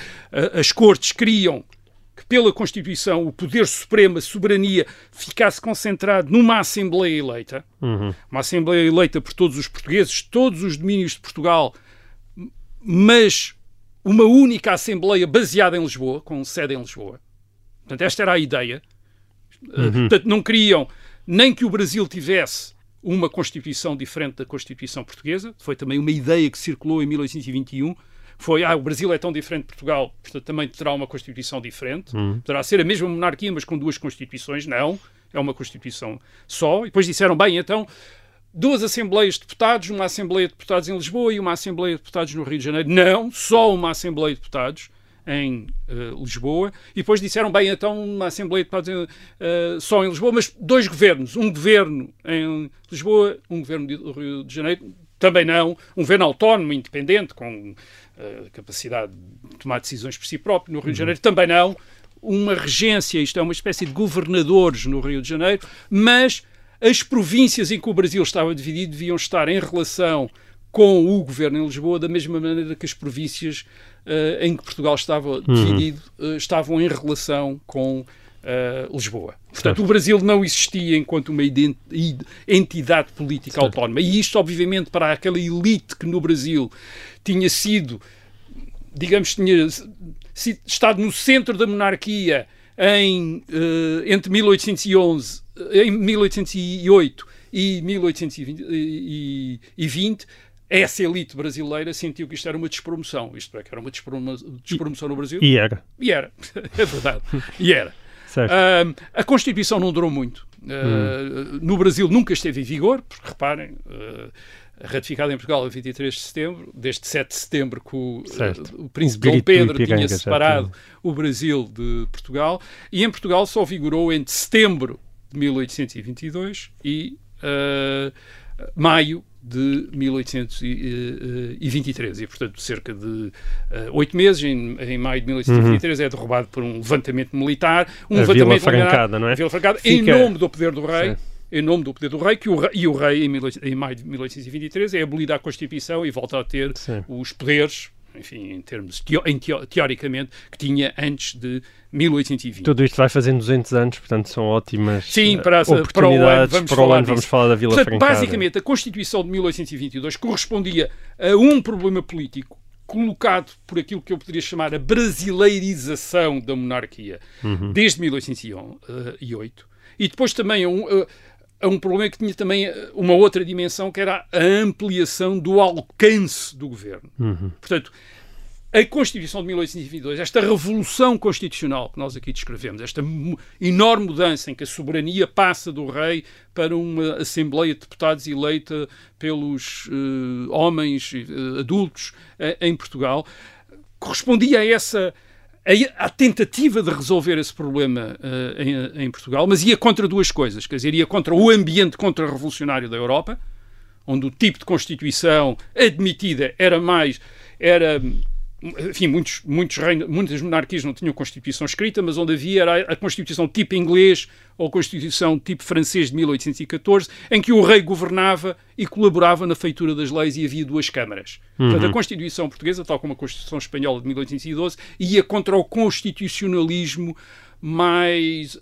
as cortes queriam que pela Constituição o poder supremo, a soberania, ficasse concentrado numa Assembleia eleita, uma Assembleia eleita por todos os portugueses, todos os domínios de Portugal, mas uma única Assembleia baseada em Lisboa, com sede em Lisboa. Portanto, esta era a ideia. Uh, Portanto, não queriam nem que o Brasil tivesse uma Constituição diferente da Constituição portuguesa. Foi também uma ideia que circulou em 1821. Foi, ah, o Brasil é tão diferente de Portugal, portanto também terá uma Constituição diferente. Poderá ser a mesma monarquia, mas com duas Constituições. Não, é uma Constituição só. E depois disseram, bem, então, duas Assembleias de Deputados, uma Assembleia de Deputados em Lisboa e uma Assembleia de Deputados no Rio de Janeiro. Não, só uma Assembleia de Deputados em eh, Lisboa. E depois disseram, bem, então uma Assembleia de Deputados eh, só em Lisboa, mas dois governos. Um governo em Lisboa, um governo do Rio de Janeiro. Também não. Um governo autónomo, independente, com eh, capacidade de tomar decisões por si próprio no Rio de Janeiro. Também não. Uma regência, isto é uma espécie de governadores no Rio de Janeiro, mas as províncias em que o Brasil estava dividido deviam estar em relação com o governo em Lisboa da mesma maneira que as províncias eh, em que Portugal estava dividido eh, estavam em relação com eh, Lisboa. Portanto, o Brasil não existia enquanto uma entidade política autónoma. E isto, obviamente, para aquela elite que no Brasil tinha sido digamos, tinha si- estado no centro da monarquia em, eh, entre 1811, eh, em 1808 e 1820, essa elite brasileira sentiu que isto era uma despromoção. Isto é, que era uma despromo- despromoção no Brasil. E era. E era. É verdade. E era. Certo. Ahm, a Constituição não durou muito. Ah, No Brasil nunca esteve em vigor, porque reparem, ah, ratificada em Portugal a 23 de setembro, desde 7 de setembro que o, Certo. ah, o príncipe Grito Dom do Pedro Ipiranga tinha separado o Brasil de Portugal, e em Portugal só vigorou entre setembro de 1822 e maio de 1823 e, portanto, cerca de eh, oito meses, em, em maio de 1823, é derrubado por um levantamento militar. Um A Vila levantamento militar- Francada, não é? Vila Francada, Fica- em nome do poder do rei. Sim. Em nome do poder do rei, que o rei, e o rei, em, 18 em maio de 1823, é abolida a Constituição e volta a ter Sim. os poderes, enfim, em termos, teo, em teo- teoricamente, que tinha antes de 1820. Tudo isto vai fazendo 200 anos, portanto são ótimas Sim, eh, para, para o ano oportunidades. vamos para o falar ano vamos falar da Vila Portanto, Francada. basicamente, a Constituição de 1822 correspondia a um problema político colocado por aquilo que eu poderia chamar a brasileirização da monarquia Uhum. desde 1808 e depois também a um, a- a um problema que tinha também eh, uma outra dimensão que era a ampliação do alcance do governo. Uhum. Portanto, a Constituição de 1822, esta revolução constitucional que nós aqui descrevemos, esta enorme mudança em que a soberania passa do rei para uma Assembleia de Deputados eleita pelos uh, homens uh, adultos uh, em Portugal, correspondia a essa a, tentativa de resolver esse problema em, em, Portugal, mas ia contra duas coisas, quer dizer, ia contra o ambiente contra-revolucionário da Europa, onde o tipo de Constituição admitida era mais era enfim, muitos, muitos reinos, muitas monarquias não tinham Constituição escrita, mas onde havia era a Constituição tipo inglês ou a Constituição tipo francês de 1814, em que o rei governava e colaborava na feitura das leis e havia duas câmaras. Uhum. Portanto, a Constituição portuguesa, tal como a Constituição espanhola de 1812, ia contra o constitucionalismo mais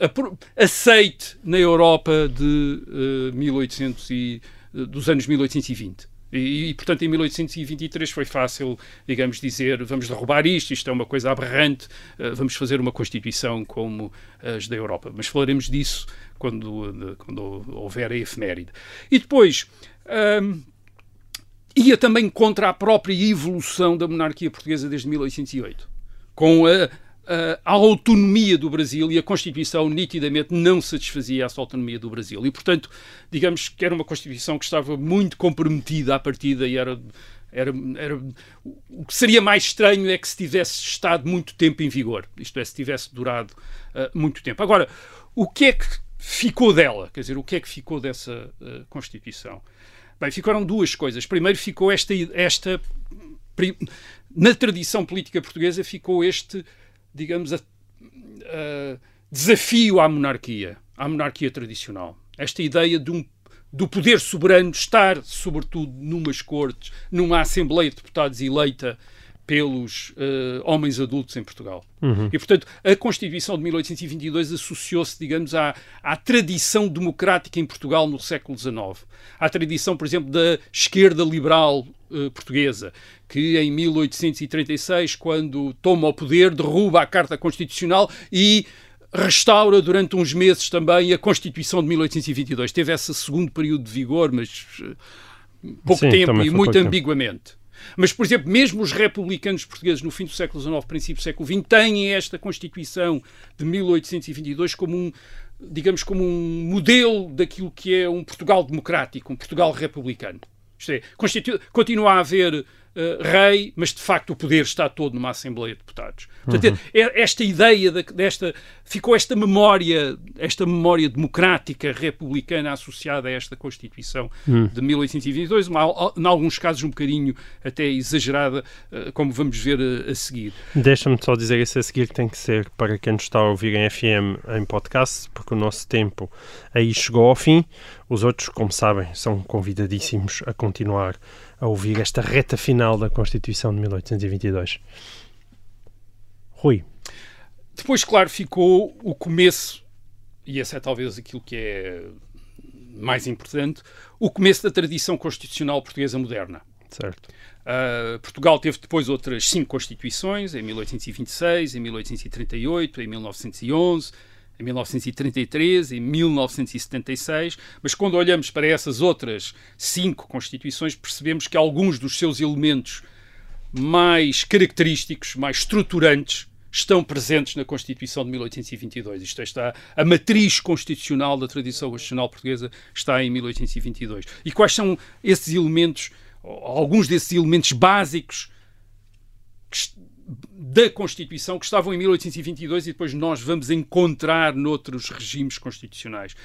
aceite na Europa de uh, eh, 1800 e, uh, dos anos 1820. E, e, portanto, em 1823 foi fácil, digamos, dizer vamos derrubar isto, isto é uma coisa aberrante, uh, vamos fazer uma Constituição como as da Europa. Mas falaremos disso quando, de, quando houver a efeméride. E depois. Um, ia também contra a própria evolução da monarquia portuguesa desde 1808, com a, a autonomia do Brasil e a Constituição nitidamente não satisfazia essa autonomia do Brasil. E, portanto, digamos que era uma Constituição que estava muito comprometida à partida e era. Era, era, o que seria mais estranho é que se tivesse estado muito tempo em vigor, isto é, se tivesse durado uh, muito tempo. Agora, o que é que ficou dela? Quer dizer, o que é que ficou dessa uh, Constituição? Bem, ficaram duas coisas. Primeiro, ficou esta, esta. Na tradição política portuguesa, ficou este digamos, a, a desafio à monarquia, à monarquia tradicional. Esta ideia de um, do poder soberano estar, sobretudo, numas cortes, numa Assembleia de Deputados eleita pelos uh, homens adultos em Portugal. Uhum. E, portanto, a Constituição de 1822 associou-se, digamos, à, à tradição democrática em Portugal no século XIX. À tradição, por exemplo, da esquerda liberal uh, portuguesa, que em 1836, quando toma o poder, derruba a Carta Constitucional e restaura durante uns meses também a Constituição de 1822. Teve esse segundo período de vigor, mas uh, pouco Sim, tempo e muito ambiguamente. Tempo. Mas, por exemplo, mesmo os republicanos portugueses no fim do século XIX, princípio do século XX, têm esta Constituição de 1822 como um, digamos, como um modelo daquilo que é um Portugal democrático, um Portugal republicano. Isto é, continua a haver uh, rei, mas de facto o poder está todo numa Assembleia de Deputados. Portanto, uhum. É, esta ideia de, desta. ficou esta memória, esta memória democrática republicana associada a esta Constituição uhum. de 1822, uma, em alguns casos um bocadinho até exagerada, uh, como vamos ver a, a seguir. Deixa-me só dizer isso a seguir que tem que ser para quem nos está a ouvir em FM em podcast, porque o nosso tempo aí chegou ao fim. Os outros, como sabem, são convidadíssimos a continuar a ouvir esta reta final da Constituição de 1822. Rui. Depois, claro, ficou o começo, e esse é talvez aquilo que é mais importante, o começo da tradição constitucional portuguesa moderna. Certo. Uh, Portugal teve depois outras cinco constituições, em 1826, em 1838, em 1911, em 1933, em 1976, mas quando olhamos para essas outras cinco constituições, percebemos que alguns dos seus elementos mais característicos, mais estruturantes, estão presentes na Constituição de 1822. Isto é, está, a matriz constitucional da tradição constitucional portuguesa está em 1822. E quais são esses elementos, alguns desses elementos básicos da Constituição que estavam em 1822 e depois nós vamos encontrar noutros regimes constitucionais.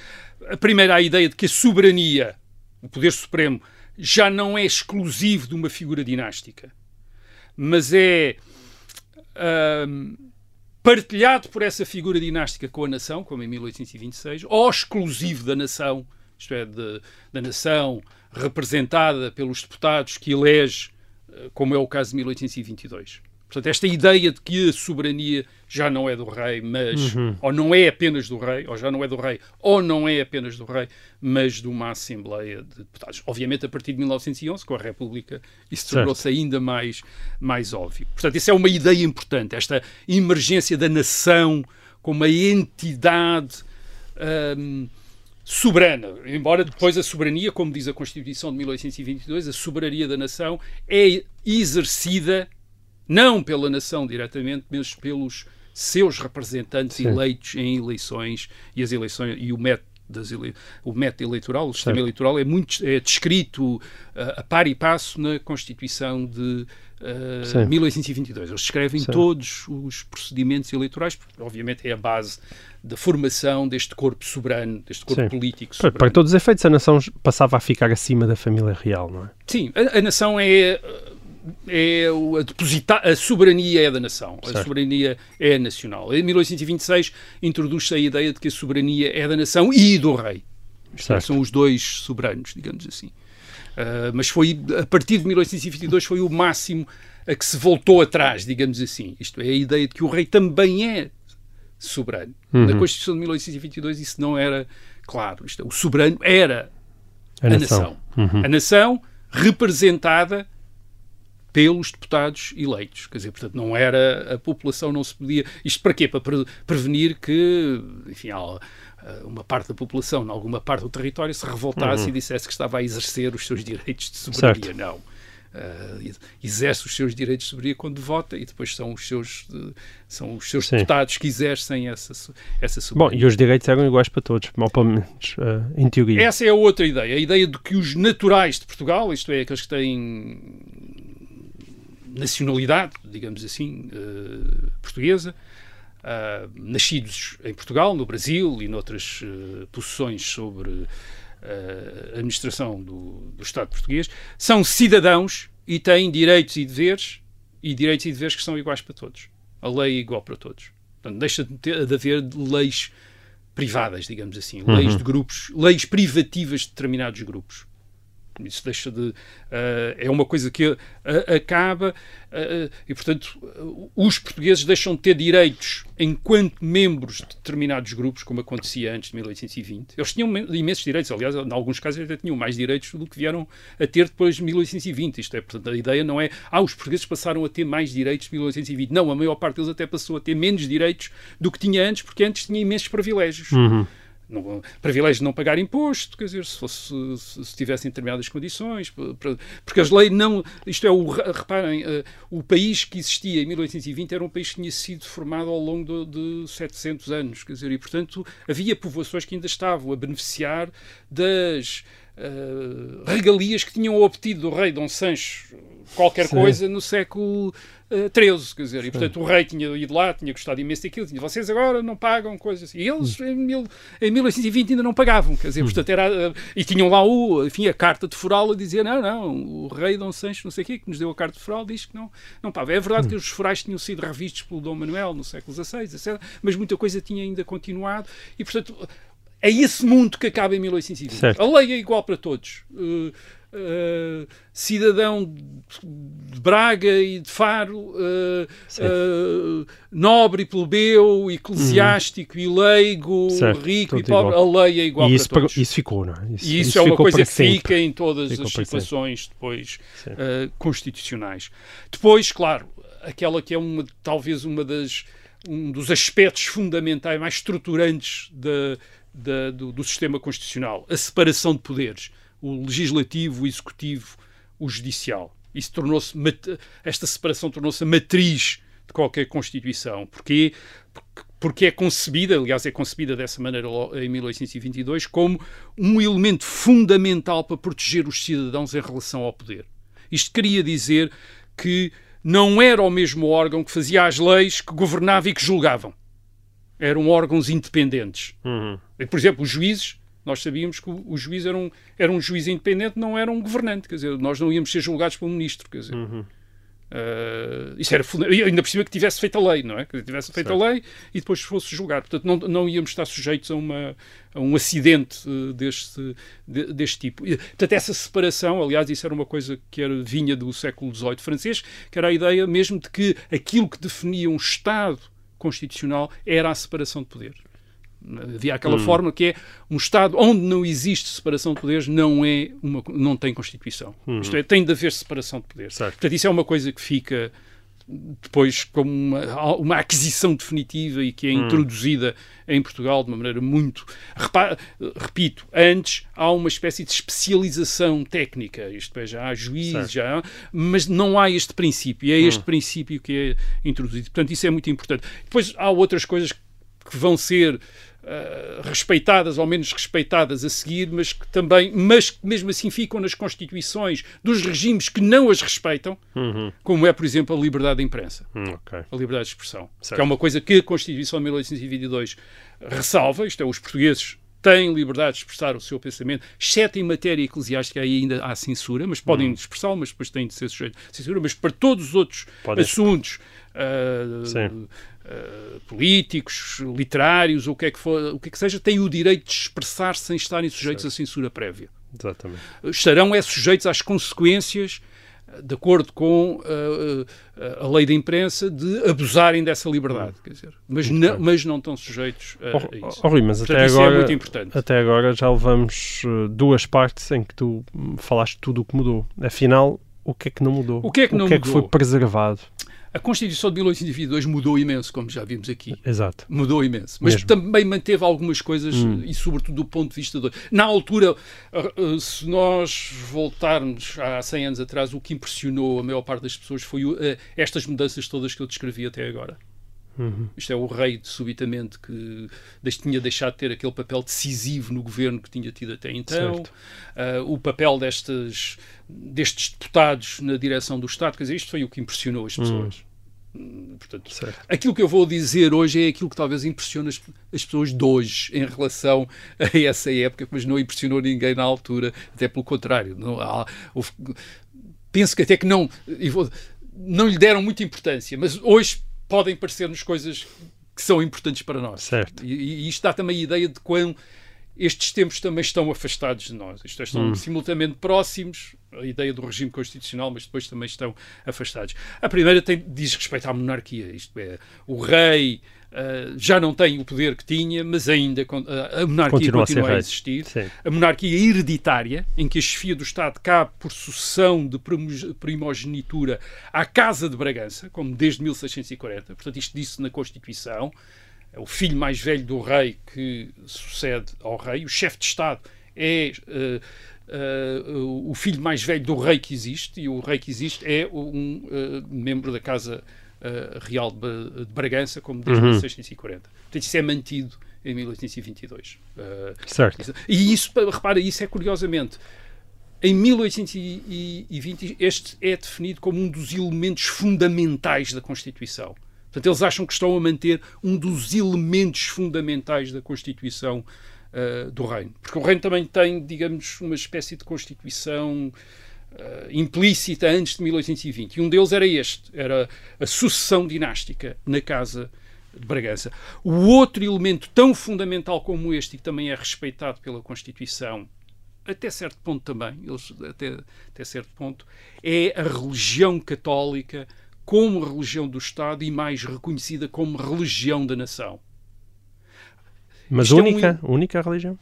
A primeira, a ideia de que a soberania, o poder supremo, já não é exclusivo de uma figura dinástica, mas é um, partilhado por essa figura dinástica com a nação, como em 1826, ou exclusivo da nação, isto é, de, da nação representada pelos deputados que elege, eh, como é o caso de 1822. Portanto, esta ideia de que a soberania já não é do rei, mas uhum. ou não é apenas do rei, ou já não é do rei, ou não é apenas do rei, mas de uma Assembleia de Deputados. Obviamente, a partir de 1911, com a República, isso tornou-se ainda mais, mais óbvio. Portanto, isso é uma ideia importante, esta emergência da nação como uma entidade. Um, soberana, embora depois a soberania, como diz a Constituição de 1822, a soberania da nação é exercida não pela nação diretamente, mas pelos seus representantes Sim. eleitos em eleições e as eleições e o método das ele... o método eleitoral, o sistema Certo. eleitoral é muito é descrito uh, a par e passo na Constituição de uh, Sim. 1822. Eles descrevem Certo. todos os procedimentos eleitorais, porque obviamente é a base da formação deste corpo soberano, deste corpo Sim. político Para, soberano. para todos os efeitos, a nação passava a ficar acima da família real, não é? Sim, a, a nação é, é a, deposita a soberania é da nação, a Certo. soberania é nacional. Em 1826 introduz-se a ideia de que a soberania é da nação e do rei. Certo. São os dois soberanos, digamos assim. Ah, mas foi a partir de 1822 foi o máximo a que se voltou atrás, digamos assim. Isto é a ideia de que o rei também é soberano. Uhum. Na Constituição de 1822 isso não era claro. Isto é, o soberano era A, a nação. nação. Uhum. A nação representada pelos deputados eleitos. Quer dizer, portanto, não era a população, não se podia. Isto para quê? Para pre- prevenir que, enfim, ah, uma parte da população, em alguma parte do território, se revoltasse e dissesse que estava a exercer os seus direitos de soberania. Certo. Não. Ah, exerce os seus direitos de soberania quando vota e depois são os seus, eh, são os seus Sim. deputados que exercem essa, essa Bom, soberania. e os direitos eram iguais para todos, ou pelo menos eh, em teoria. Essa é a outra ideia, a ideia de que os naturais de Portugal, isto é, aqueles que têm nacionalidade, digamos assim, eh, portuguesa, ah, nascidos em Portugal, no Brasil e noutras eh, posições sobre eh, a administração do, do Estado português, são cidadãos e têm direitos e deveres, e direitos e deveres que são iguais para todos. A lei é igual para todos. Portanto, deixa de, ter, de haver leis privadas, digamos assim, leis de grupos, leis privativas de determinados grupos. Isso deixa de. eh, é uma coisa que eh, acaba eh, e, portanto, os portugueses deixam de ter direitos enquanto membros de determinados grupos, como acontecia antes de 1820. Eles tinham men- imensos direitos, aliás, em alguns casos até tinham mais direitos do que vieram a ter depois de 1820. Isto é, portanto, a ideia não é. Ah, os portugueses passaram a ter mais direitos de 1820. Não, a maior parte deles até passou a ter menos direitos do que tinha antes, porque antes tinha imensos privilégios Uhum. Não, privilégio de não pagar imposto, quer dizer, se, fosse, se, se tivessem determinadas condições, porque as leis não. Isto é, o, re- reparem, eh, o país que existia em 1820 era um país que tinha sido formado ao longo de, de 700 anos, quer dizer, e portanto havia povoações que ainda estavam a beneficiar das. Eh, regalias que tinham obtido do rei Dom Sancho qualquer Sim. coisa no século XIII, quer dizer, e portanto o rei tinha ido lá, tinha gostado imenso daquilo, tinha, vocês agora não pagam coisas assim. E eles em, mil, em 1820 ainda não pagavam, quer dizer, portanto era, eh, e tinham lá o, enfim, a carta de foral a dizer, não, não, o rei Dom Sancho, não sei o quê, que nos deu a carta de foral, diz que não, não paga. É verdade que os forais tinham sido revistos pelo Dom Manuel no século XVI, etc., mas muita coisa tinha ainda continuado, e portanto é esse mundo que acaba em 1820. Certo. A lei é igual para todos. Uh, uh, cidadão de Braga e de Faro, uh, nobre e plebeu, eclesiástico e leigo, Certo, rico e tudo pobre, igual. a lei é igual e para isso, todos. isso ficou, não é? E isso, é uma coisa que sempre. fica em todas Ficou as situações depois constitucionais. Depois, claro, aquela que é uma, talvez uma das, um dos aspectos fundamentais, mais estruturantes da, da- do, do sistema constitucional, a separação de poderes, o legislativo, o executivo, o judicial. Isso tornou-se esta separação tornou-se a matriz de qualquer constituição. Porquê? Porque- é concebida, aliás, é concebida dessa maneira em 1822 como um elemento fundamental para proteger os cidadãos em relação ao poder. Isto queria dizer que não era o mesmo órgão que fazia as leis, que governava e que julgavam. Eram órgãos independentes. Uhum. Por exemplo, os juízes, nós sabíamos que o, o juiz era um, era um juiz independente, não era um governante. Quer dizer, nós não íamos ser julgados por um ministro. Quer dizer, Uhum. Uh, isso era ainda por cima que tivesse feito a lei, não é? Que tivesse feito a lei e depois fosse julgado. Portanto, não, não íamos estar sujeitos a, uma, a um acidente uh, deste, de- deste tipo. E, portanto, essa separação, aliás, isso era uma coisa que era, vinha do século XVIII francês, que era a ideia mesmo de que aquilo que definia um Estado constitucional era a separação de poderes. Havia aquela forma que é um Estado onde não existe separação de poderes não é uma, não tem Constituição. Isto é, tem de haver separação de poderes. Certo. Portanto, isso é uma coisa que fica depois como uma, uma aquisição definitiva e que é introduzida em Portugal de uma maneira muito. Repito, antes há uma espécie de especialização técnica, isto é, já há juízes, Certo. já há, mas não há este princípio, e é este princípio que é introduzido. Portanto, isso é muito importante. Depois há outras coisas que vão ser ah, respeitadas, ou menos respeitadas a seguir, mas que também, mas que mesmo assim ficam nas constituições dos regimes que não as respeitam, como é, por exemplo, a liberdade de imprensa Hum, ok. a liberdade de expressão. Certo. Que é uma coisa que a Constituição de 1822 ressalva, isto é, os portugueses têm liberdade de expressar o seu pensamento, exceto em matéria eclesiástica, aí ainda há censura, mas podem expressá-lo, mas depois têm de ser sujeitos a censura, mas para todos os outros Podem- assuntos ah, Ah, políticos, literários, ou o que é que for, o que é que seja, têm o direito de expressar sem estarem sujeitos a censura prévia Exatamente. estarão é sujeitos às consequências, eh, de acordo com eh, eh, a lei da imprensa, de abusarem dessa liberdade. Quer dizer, mas, não, mas não estão sujeitos a, a Oh, isso. oh, Rui, mas Portanto, até isso agora, é muito importante. até agora já levamos eh, duas partes em que tu hum, falaste tudo o que mudou. Afinal, o que é que não mudou? O que é que O que é que foi preservado? A Constituição de 1822 mudou imenso, como já vimos aqui. Exato. Mudou imenso. Mas Mesmo. também manteve algumas coisas, e sobretudo do ponto de vista do... Na altura, ah, ah, se nós voltarmos há 100 anos atrás, o que impressionou a maior parte das pessoas foi ah, estas mudanças todas que eu descrevi até agora. Isto é o rei, de, subitamente, que tinha deixado de ter aquele papel decisivo no governo que tinha tido até então. Ah, o papel destes, destes deputados na direção do Estado. Quer dizer, isto foi o que impressionou as pessoas. Hum, Portanto, Certo. aquilo que eu vou dizer hoje é aquilo que talvez impressione as, as pessoas de hoje em relação a essa época, mas não impressionou ninguém na altura, até pelo contrário. Não, há- houve- penso que até que não, vou- não lhe deram muita importância, mas hoje podem parecer-nos coisas que são importantes para nós. Certo. E, e isto dá também a ideia de quão estes tempos também estão afastados de nós. Isto é, estão simultaneamente próximos, a ideia do regime constitucional, mas depois também estão afastados. A primeira tem, diz respeito à monarquia, isto é, o rei ah, já não tem o poder que tinha, mas ainda ah, a monarquia Continua a continua a, rei. existir. Sim. A monarquia hereditária, em que a chefia do Estado cabe por sucessão de primo- primogenitura à Casa de Bragança, como desde 1640. Portanto, isto disse na Constituição. É o filho mais velho do rei que sucede ao rei. O chefe de Estado é eh, eh, o filho mais velho do rei que existe, e o rei que existe é um eh, membro da Casa eh, Real de de Bragança, como desde 1640. Portanto, isso é mantido em 1822. Eh, Certo. e isso, repara, isso é curiosamente. Em 1820, este é definido como um dos elementos fundamentais da Constituição. Portanto, eles acham que estão a manter um dos elementos fundamentais da Constituição ah, do Reino. Porque o Reino também tem, digamos, uma espécie de Constituição implícita antes de 1820. E um deles era este: era a sucessão dinástica na Casa de Bragança. O outro elemento tão fundamental como este, e que também é respeitado pela Constituição, até certo ponto também, eles, até, até certo ponto, é a religião católica como religião do Estado e mais reconhecida como religião da nação. Mas Isto é um- única, única religião?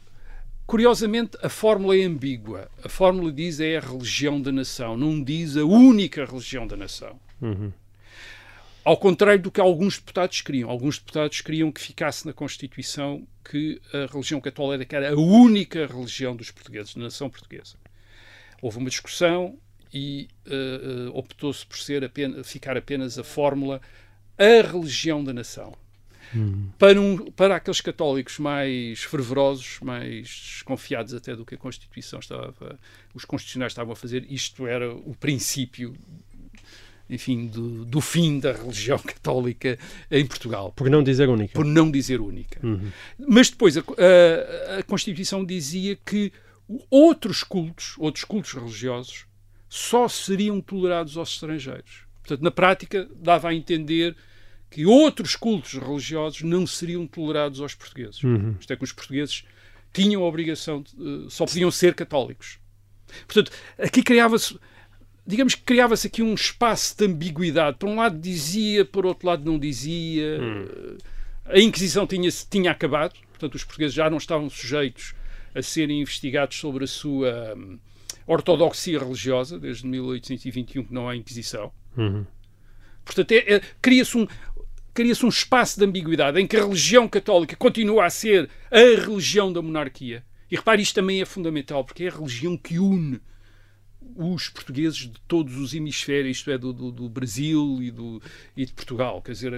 Curiosamente, a fórmula é ambígua. A fórmula diz é a religião da nação, não diz a única religião da nação. Ao contrário do que alguns deputados queriam. Alguns deputados queriam que ficasse na Constituição que a religião católica era a única religião dos portugueses, da nação portuguesa. Houve uma discussão e eh, optou-se por ser apenas, ficar apenas a fórmula a religião da nação. Para, um, para aqueles católicos mais fervorosos, mais desconfiados até do que a Constituição estava, os constitucionais estavam a fazer, isto era o princípio, enfim, do, do fim da religião católica em Portugal Por não dizer única. por não dizer única. Mas depois a, a- a Constituição dizia que outros cultos, outros cultos religiosos, só seriam tolerados aos estrangeiros. Portanto, na prática, dava a entender que outros cultos religiosos não seriam tolerados aos portugueses. Isto é que os portugueses tinham a obrigação, de, eh, só podiam ser católicos. Portanto, aqui criava-se, digamos que criava-se aqui um espaço de ambiguidade. Por um lado dizia, por outro lado não dizia. A Inquisição tinha, tinha acabado, portanto os portugueses já não estavam sujeitos a serem investigados sobre a sua hum, ortodoxia religiosa, desde 1821 que não há Inquisição. Portanto, é, é, cria-se um, cria-se um espaço de ambiguidade em que a religião católica continua a ser a religião da monarquia. E repare, isto também é fundamental, porque é a religião que une os portugueses de todos os hemisférios, isto é, do, do, do Brasil e, do, e de Portugal. Quer dizer,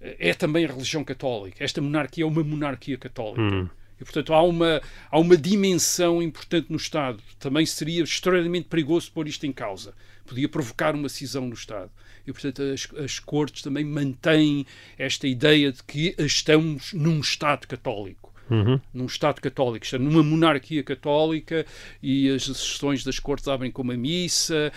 é, é também a religião católica. Esta monarquia é uma monarquia católica. Hum. E, portanto, há uma, há uma dimensão importante no Estado. Também seria extremamente perigoso pôr isto em causa. Podia provocar uma cisão no Estado. E, portanto, as, as cortes também mantêm esta ideia de que estamos num Estado católico. Uhum. Num Estado católico, está numa monarquia católica e as sessões das cortes abrem com uma missa,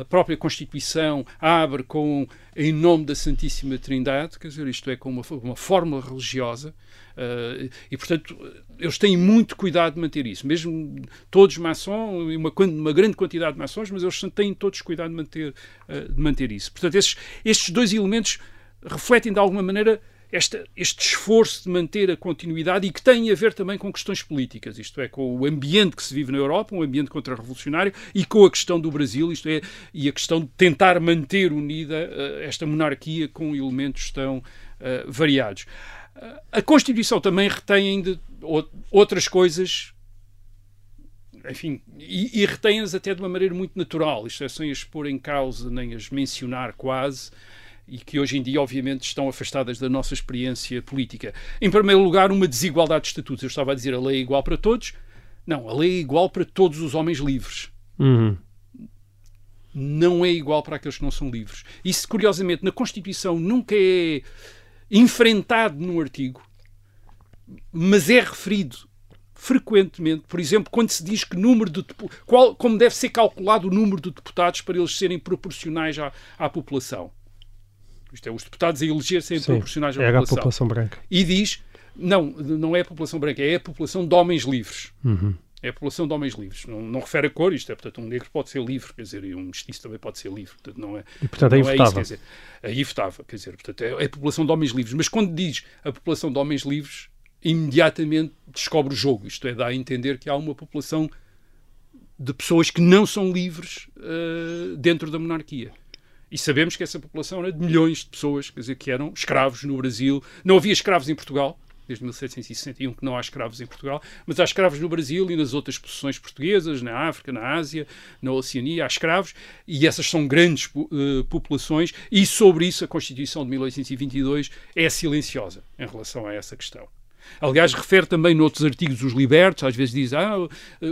a própria Constituição abre com em nome da Santíssima Trindade, quer dizer, isto é, com uma, uma fórmula religiosa. Uh, e, portanto, eles têm muito cuidado de manter isso. Mesmo todos maçons, uma, uma grande quantidade de maçons, mas eles têm todos cuidado de manter, uh, de manter isso. Portanto, estes dois elementos refletem, de alguma maneira, esta, este esforço de manter a continuidade e que tem a ver também com questões políticas, isto é, com o ambiente que se vive na Europa, um ambiente contra-revolucionário, e com a questão do Brasil, isto é, e a questão de tentar manter unida uh, esta monarquia com elementos tão uh, variados. Uh, a Constituição também retém ainda outras coisas enfim, e, e retém-as até de uma maneira muito natural, isto é, sem as pôr em causa nem as mencionar quase, e que hoje em dia, obviamente, estão afastadas da nossa experiência política. Em primeiro lugar, uma desigualdade de estatutos. Eu estava a dizer a lei é igual para todos. Não, a lei é igual para todos os homens livres. Uhum. Não é igual para aqueles que não são livres. Isso, curiosamente, na Constituição nunca é enfrentado num artigo, mas é referido frequentemente, por exemplo, quando se diz que número de qual, como deve ser calculado o número de deputados para eles serem proporcionais à, à população. Isto é, os deputados a eleger serem proporcionais à é população. a população branca. E diz, não, não é a população branca, é a população de homens livres. Uhum. É a população de homens livres. Não, não refere a cor, isto é, portanto, um negro pode ser livre, quer dizer, e um mestiço também pode ser livre. Portanto, não é, e, portanto, aí votava. É isso, quer dizer, aí votava, quer dizer, portanto, é, é a população de homens livres. Mas quando diz a população de homens livres, imediatamente descobre o jogo. Isto é, dá a entender que há uma população de pessoas que não são livres uh, dentro da monarquia. E sabemos que essa população era de milhões de pessoas, quer dizer, que eram escravos no Brasil. Não havia escravos em Portugal, desde 1761 que não há escravos em Portugal, mas há escravos no Brasil e nas outras posições portuguesas, na África, na Ásia, na Oceania, há escravos, e essas são grandes uh, populações, e sobre isso a Constituição de 1822 é silenciosa em relação a essa questão. Aliás, refere também noutros artigos os libertos, às vezes diz ah,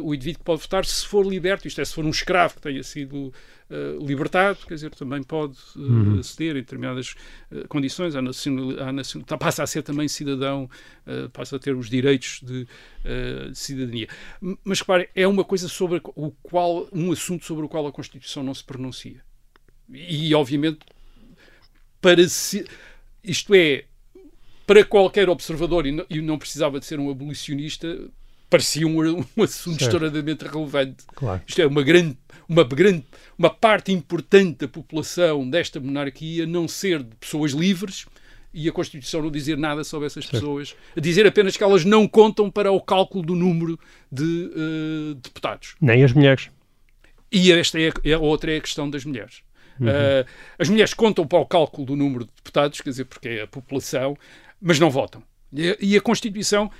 o indivíduo que pode votar se for liberto, isto é, se for um escravo que tenha sido uh, libertado, quer dizer, também pode uh, uhum. aceder em determinadas uh, condições à nacionalidade, nacional, tá, passa a ser também cidadão, passa a ter os direitos de, de cidadania. Mas repare, é uma coisa sobre o qual, um assunto sobre o qual a Constituição não se pronuncia. E, obviamente, para se, isto é, para qualquer observador, e não, não precisava de ser um abolicionista, parecia um, um assunto extraordinariamente relevante. Claro. Isto é, uma grande, uma grande, uma parte importante da população desta monarquia não ser de pessoas livres e a Constituição não dizer nada sobre essas certo. pessoas, a dizer apenas que elas não contam para o cálculo do número de uh, deputados. Nem as mulheres. E esta é a, a outra é a questão das mulheres. Uhum. Uh, as mulheres contam para o cálculo do número de deputados, quer dizer, porque é a população, mas não votam. E, a Constituição,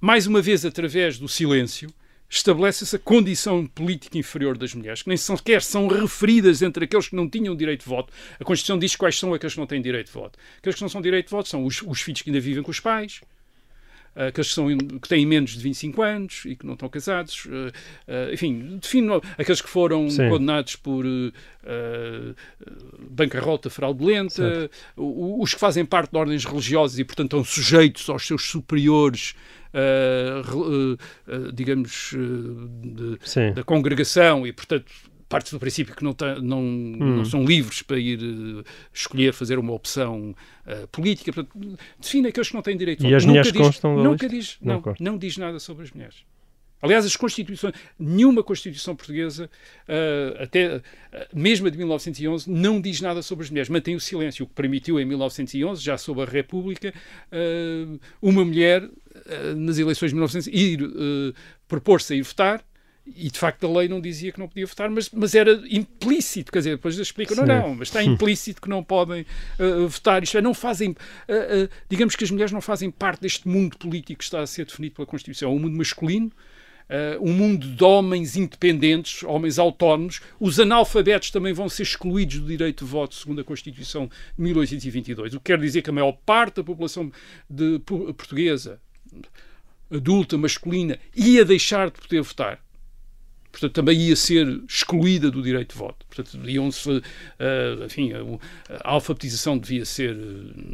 mais uma vez através do silêncio, estabelece essa condição política inferior das mulheres, que nem sequer são referidas entre aqueles que não tinham direito de voto. A Constituição diz quais são aqueles que não têm direito de voto. Aqueles que não são direito de voto são os, os filhos que ainda vivem com os pais, aqueles que, são, que têm menos de 25 anos e que não estão casados, uh, uh, enfim, defino aqueles que foram Sim. condenados por uh, bancarrota fraudulenta, os que fazem parte de ordens religiosas e, portanto, estão sujeitos aos seus superiores. digamos, de, da congregação e, portanto, parte do princípio que não, não, hum. não são livres para ir uh, escolher, fazer uma opção uh, política. Portanto, define aqueles que não têm direito E as mulheres diz, constam Nunca diz, não, não, não diz nada sobre as mulheres. Aliás, as constituições, nenhuma constituição portuguesa, uh, até uh, mesmo a de 1911, não diz nada sobre as mulheres, mantém o silêncio, o que permitiu em 1911, já sob a República, uh, uma mulher nas eleições de 1911 ir propor-se a ir votar e de facto a lei não dizia que não podia votar, mas, mas era implícito, quer dizer, depois explicam, não, não, mas está implícito que não podem uh, votar, isto é, não fazem, uh, uh, digamos que as mulheres não fazem parte deste mundo político que está a ser definido pela Constituição, é um mundo masculino, um mundo de homens independentes, homens autónomos. Os analfabetos também vão ser excluídos do direito de voto, segundo a Constituição de 1822. O que quer dizer que a maior parte da população de, portuguesa, adulta, masculina, ia deixar de poder votar portanto, também ia ser excluída do direito de voto. Portanto, deviam-se, uh, enfim, a, a, alfabetização devia ser,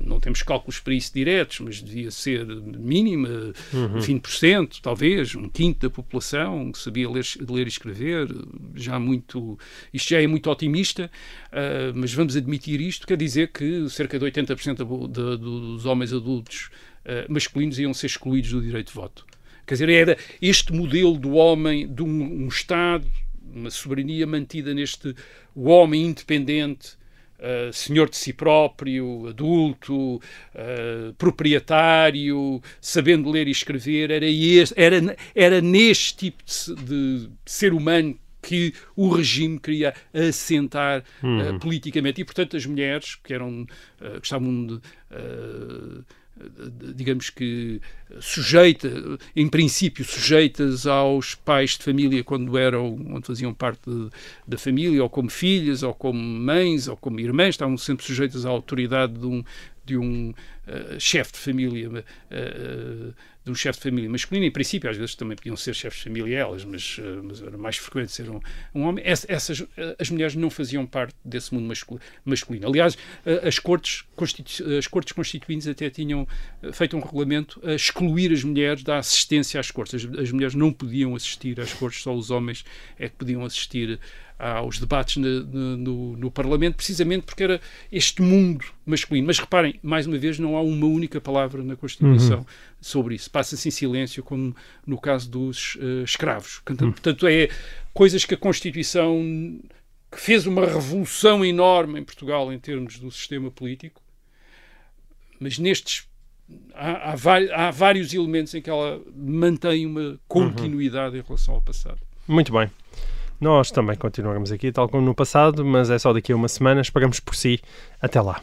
não temos cálculos para isso diretos, mas devia ser mínima, uhum. 20%, talvez, um quinto da população que sabia ler, ler e escrever, já muito, isto já é muito otimista, uh, mas vamos admitir isto, quer dizer que cerca de 80% de, de, dos homens adultos uh, masculinos iam ser excluídos do direito de voto. Quer dizer, era este modelo do homem, de um, um Estado, uma soberania mantida neste o homem independente, uh, senhor de si próprio, adulto, uh, proprietário, sabendo ler e escrever, era, este, era, era neste tipo de, de ser humano que o regime queria assentar uhum. uh, politicamente. E, portanto, as mulheres que eram, uh, que estavam de, uh, digamos que sujeita, em princípio sujeitas aos pais de família quando eram, quando faziam parte da família, ou como filhas, ou como mães, ou como irmãs, estavam sempre sujeitas à autoridade de um, de um uh, chefe de família, uh, de um chefe de família masculino. Em princípio, às vezes também podiam ser chefes de família elas, mas, mas era mais frequente ser um, um homem. Ess, essas, as mulheres não faziam parte desse mundo masculino. Aliás, as cortes, as cortes constituintes até tinham feito um regulamento a excluir as mulheres da assistência às cortes. As, as mulheres não podiam assistir às cortes, só os homens é que podiam assistir aos debates no, no, no, Parlamento, precisamente porque era este mundo masculino. Mas reparem, mais uma vez, não há uma única palavra na Constituição uhum. sobre isso. Passa-se em silêncio, como no caso dos uh, escravos. Uhum. Portanto, é coisas que a Constituição, que fez uma revolução enorme em Portugal em termos do sistema político, mas nestes Há, há, há, vários elementos em que ela mantém uma continuidade uhum. em relação ao passado. Muito bem. Nós também continuaremos aqui, tal como no passado, mas é só daqui a uma semana. Esperamos por si. Até lá.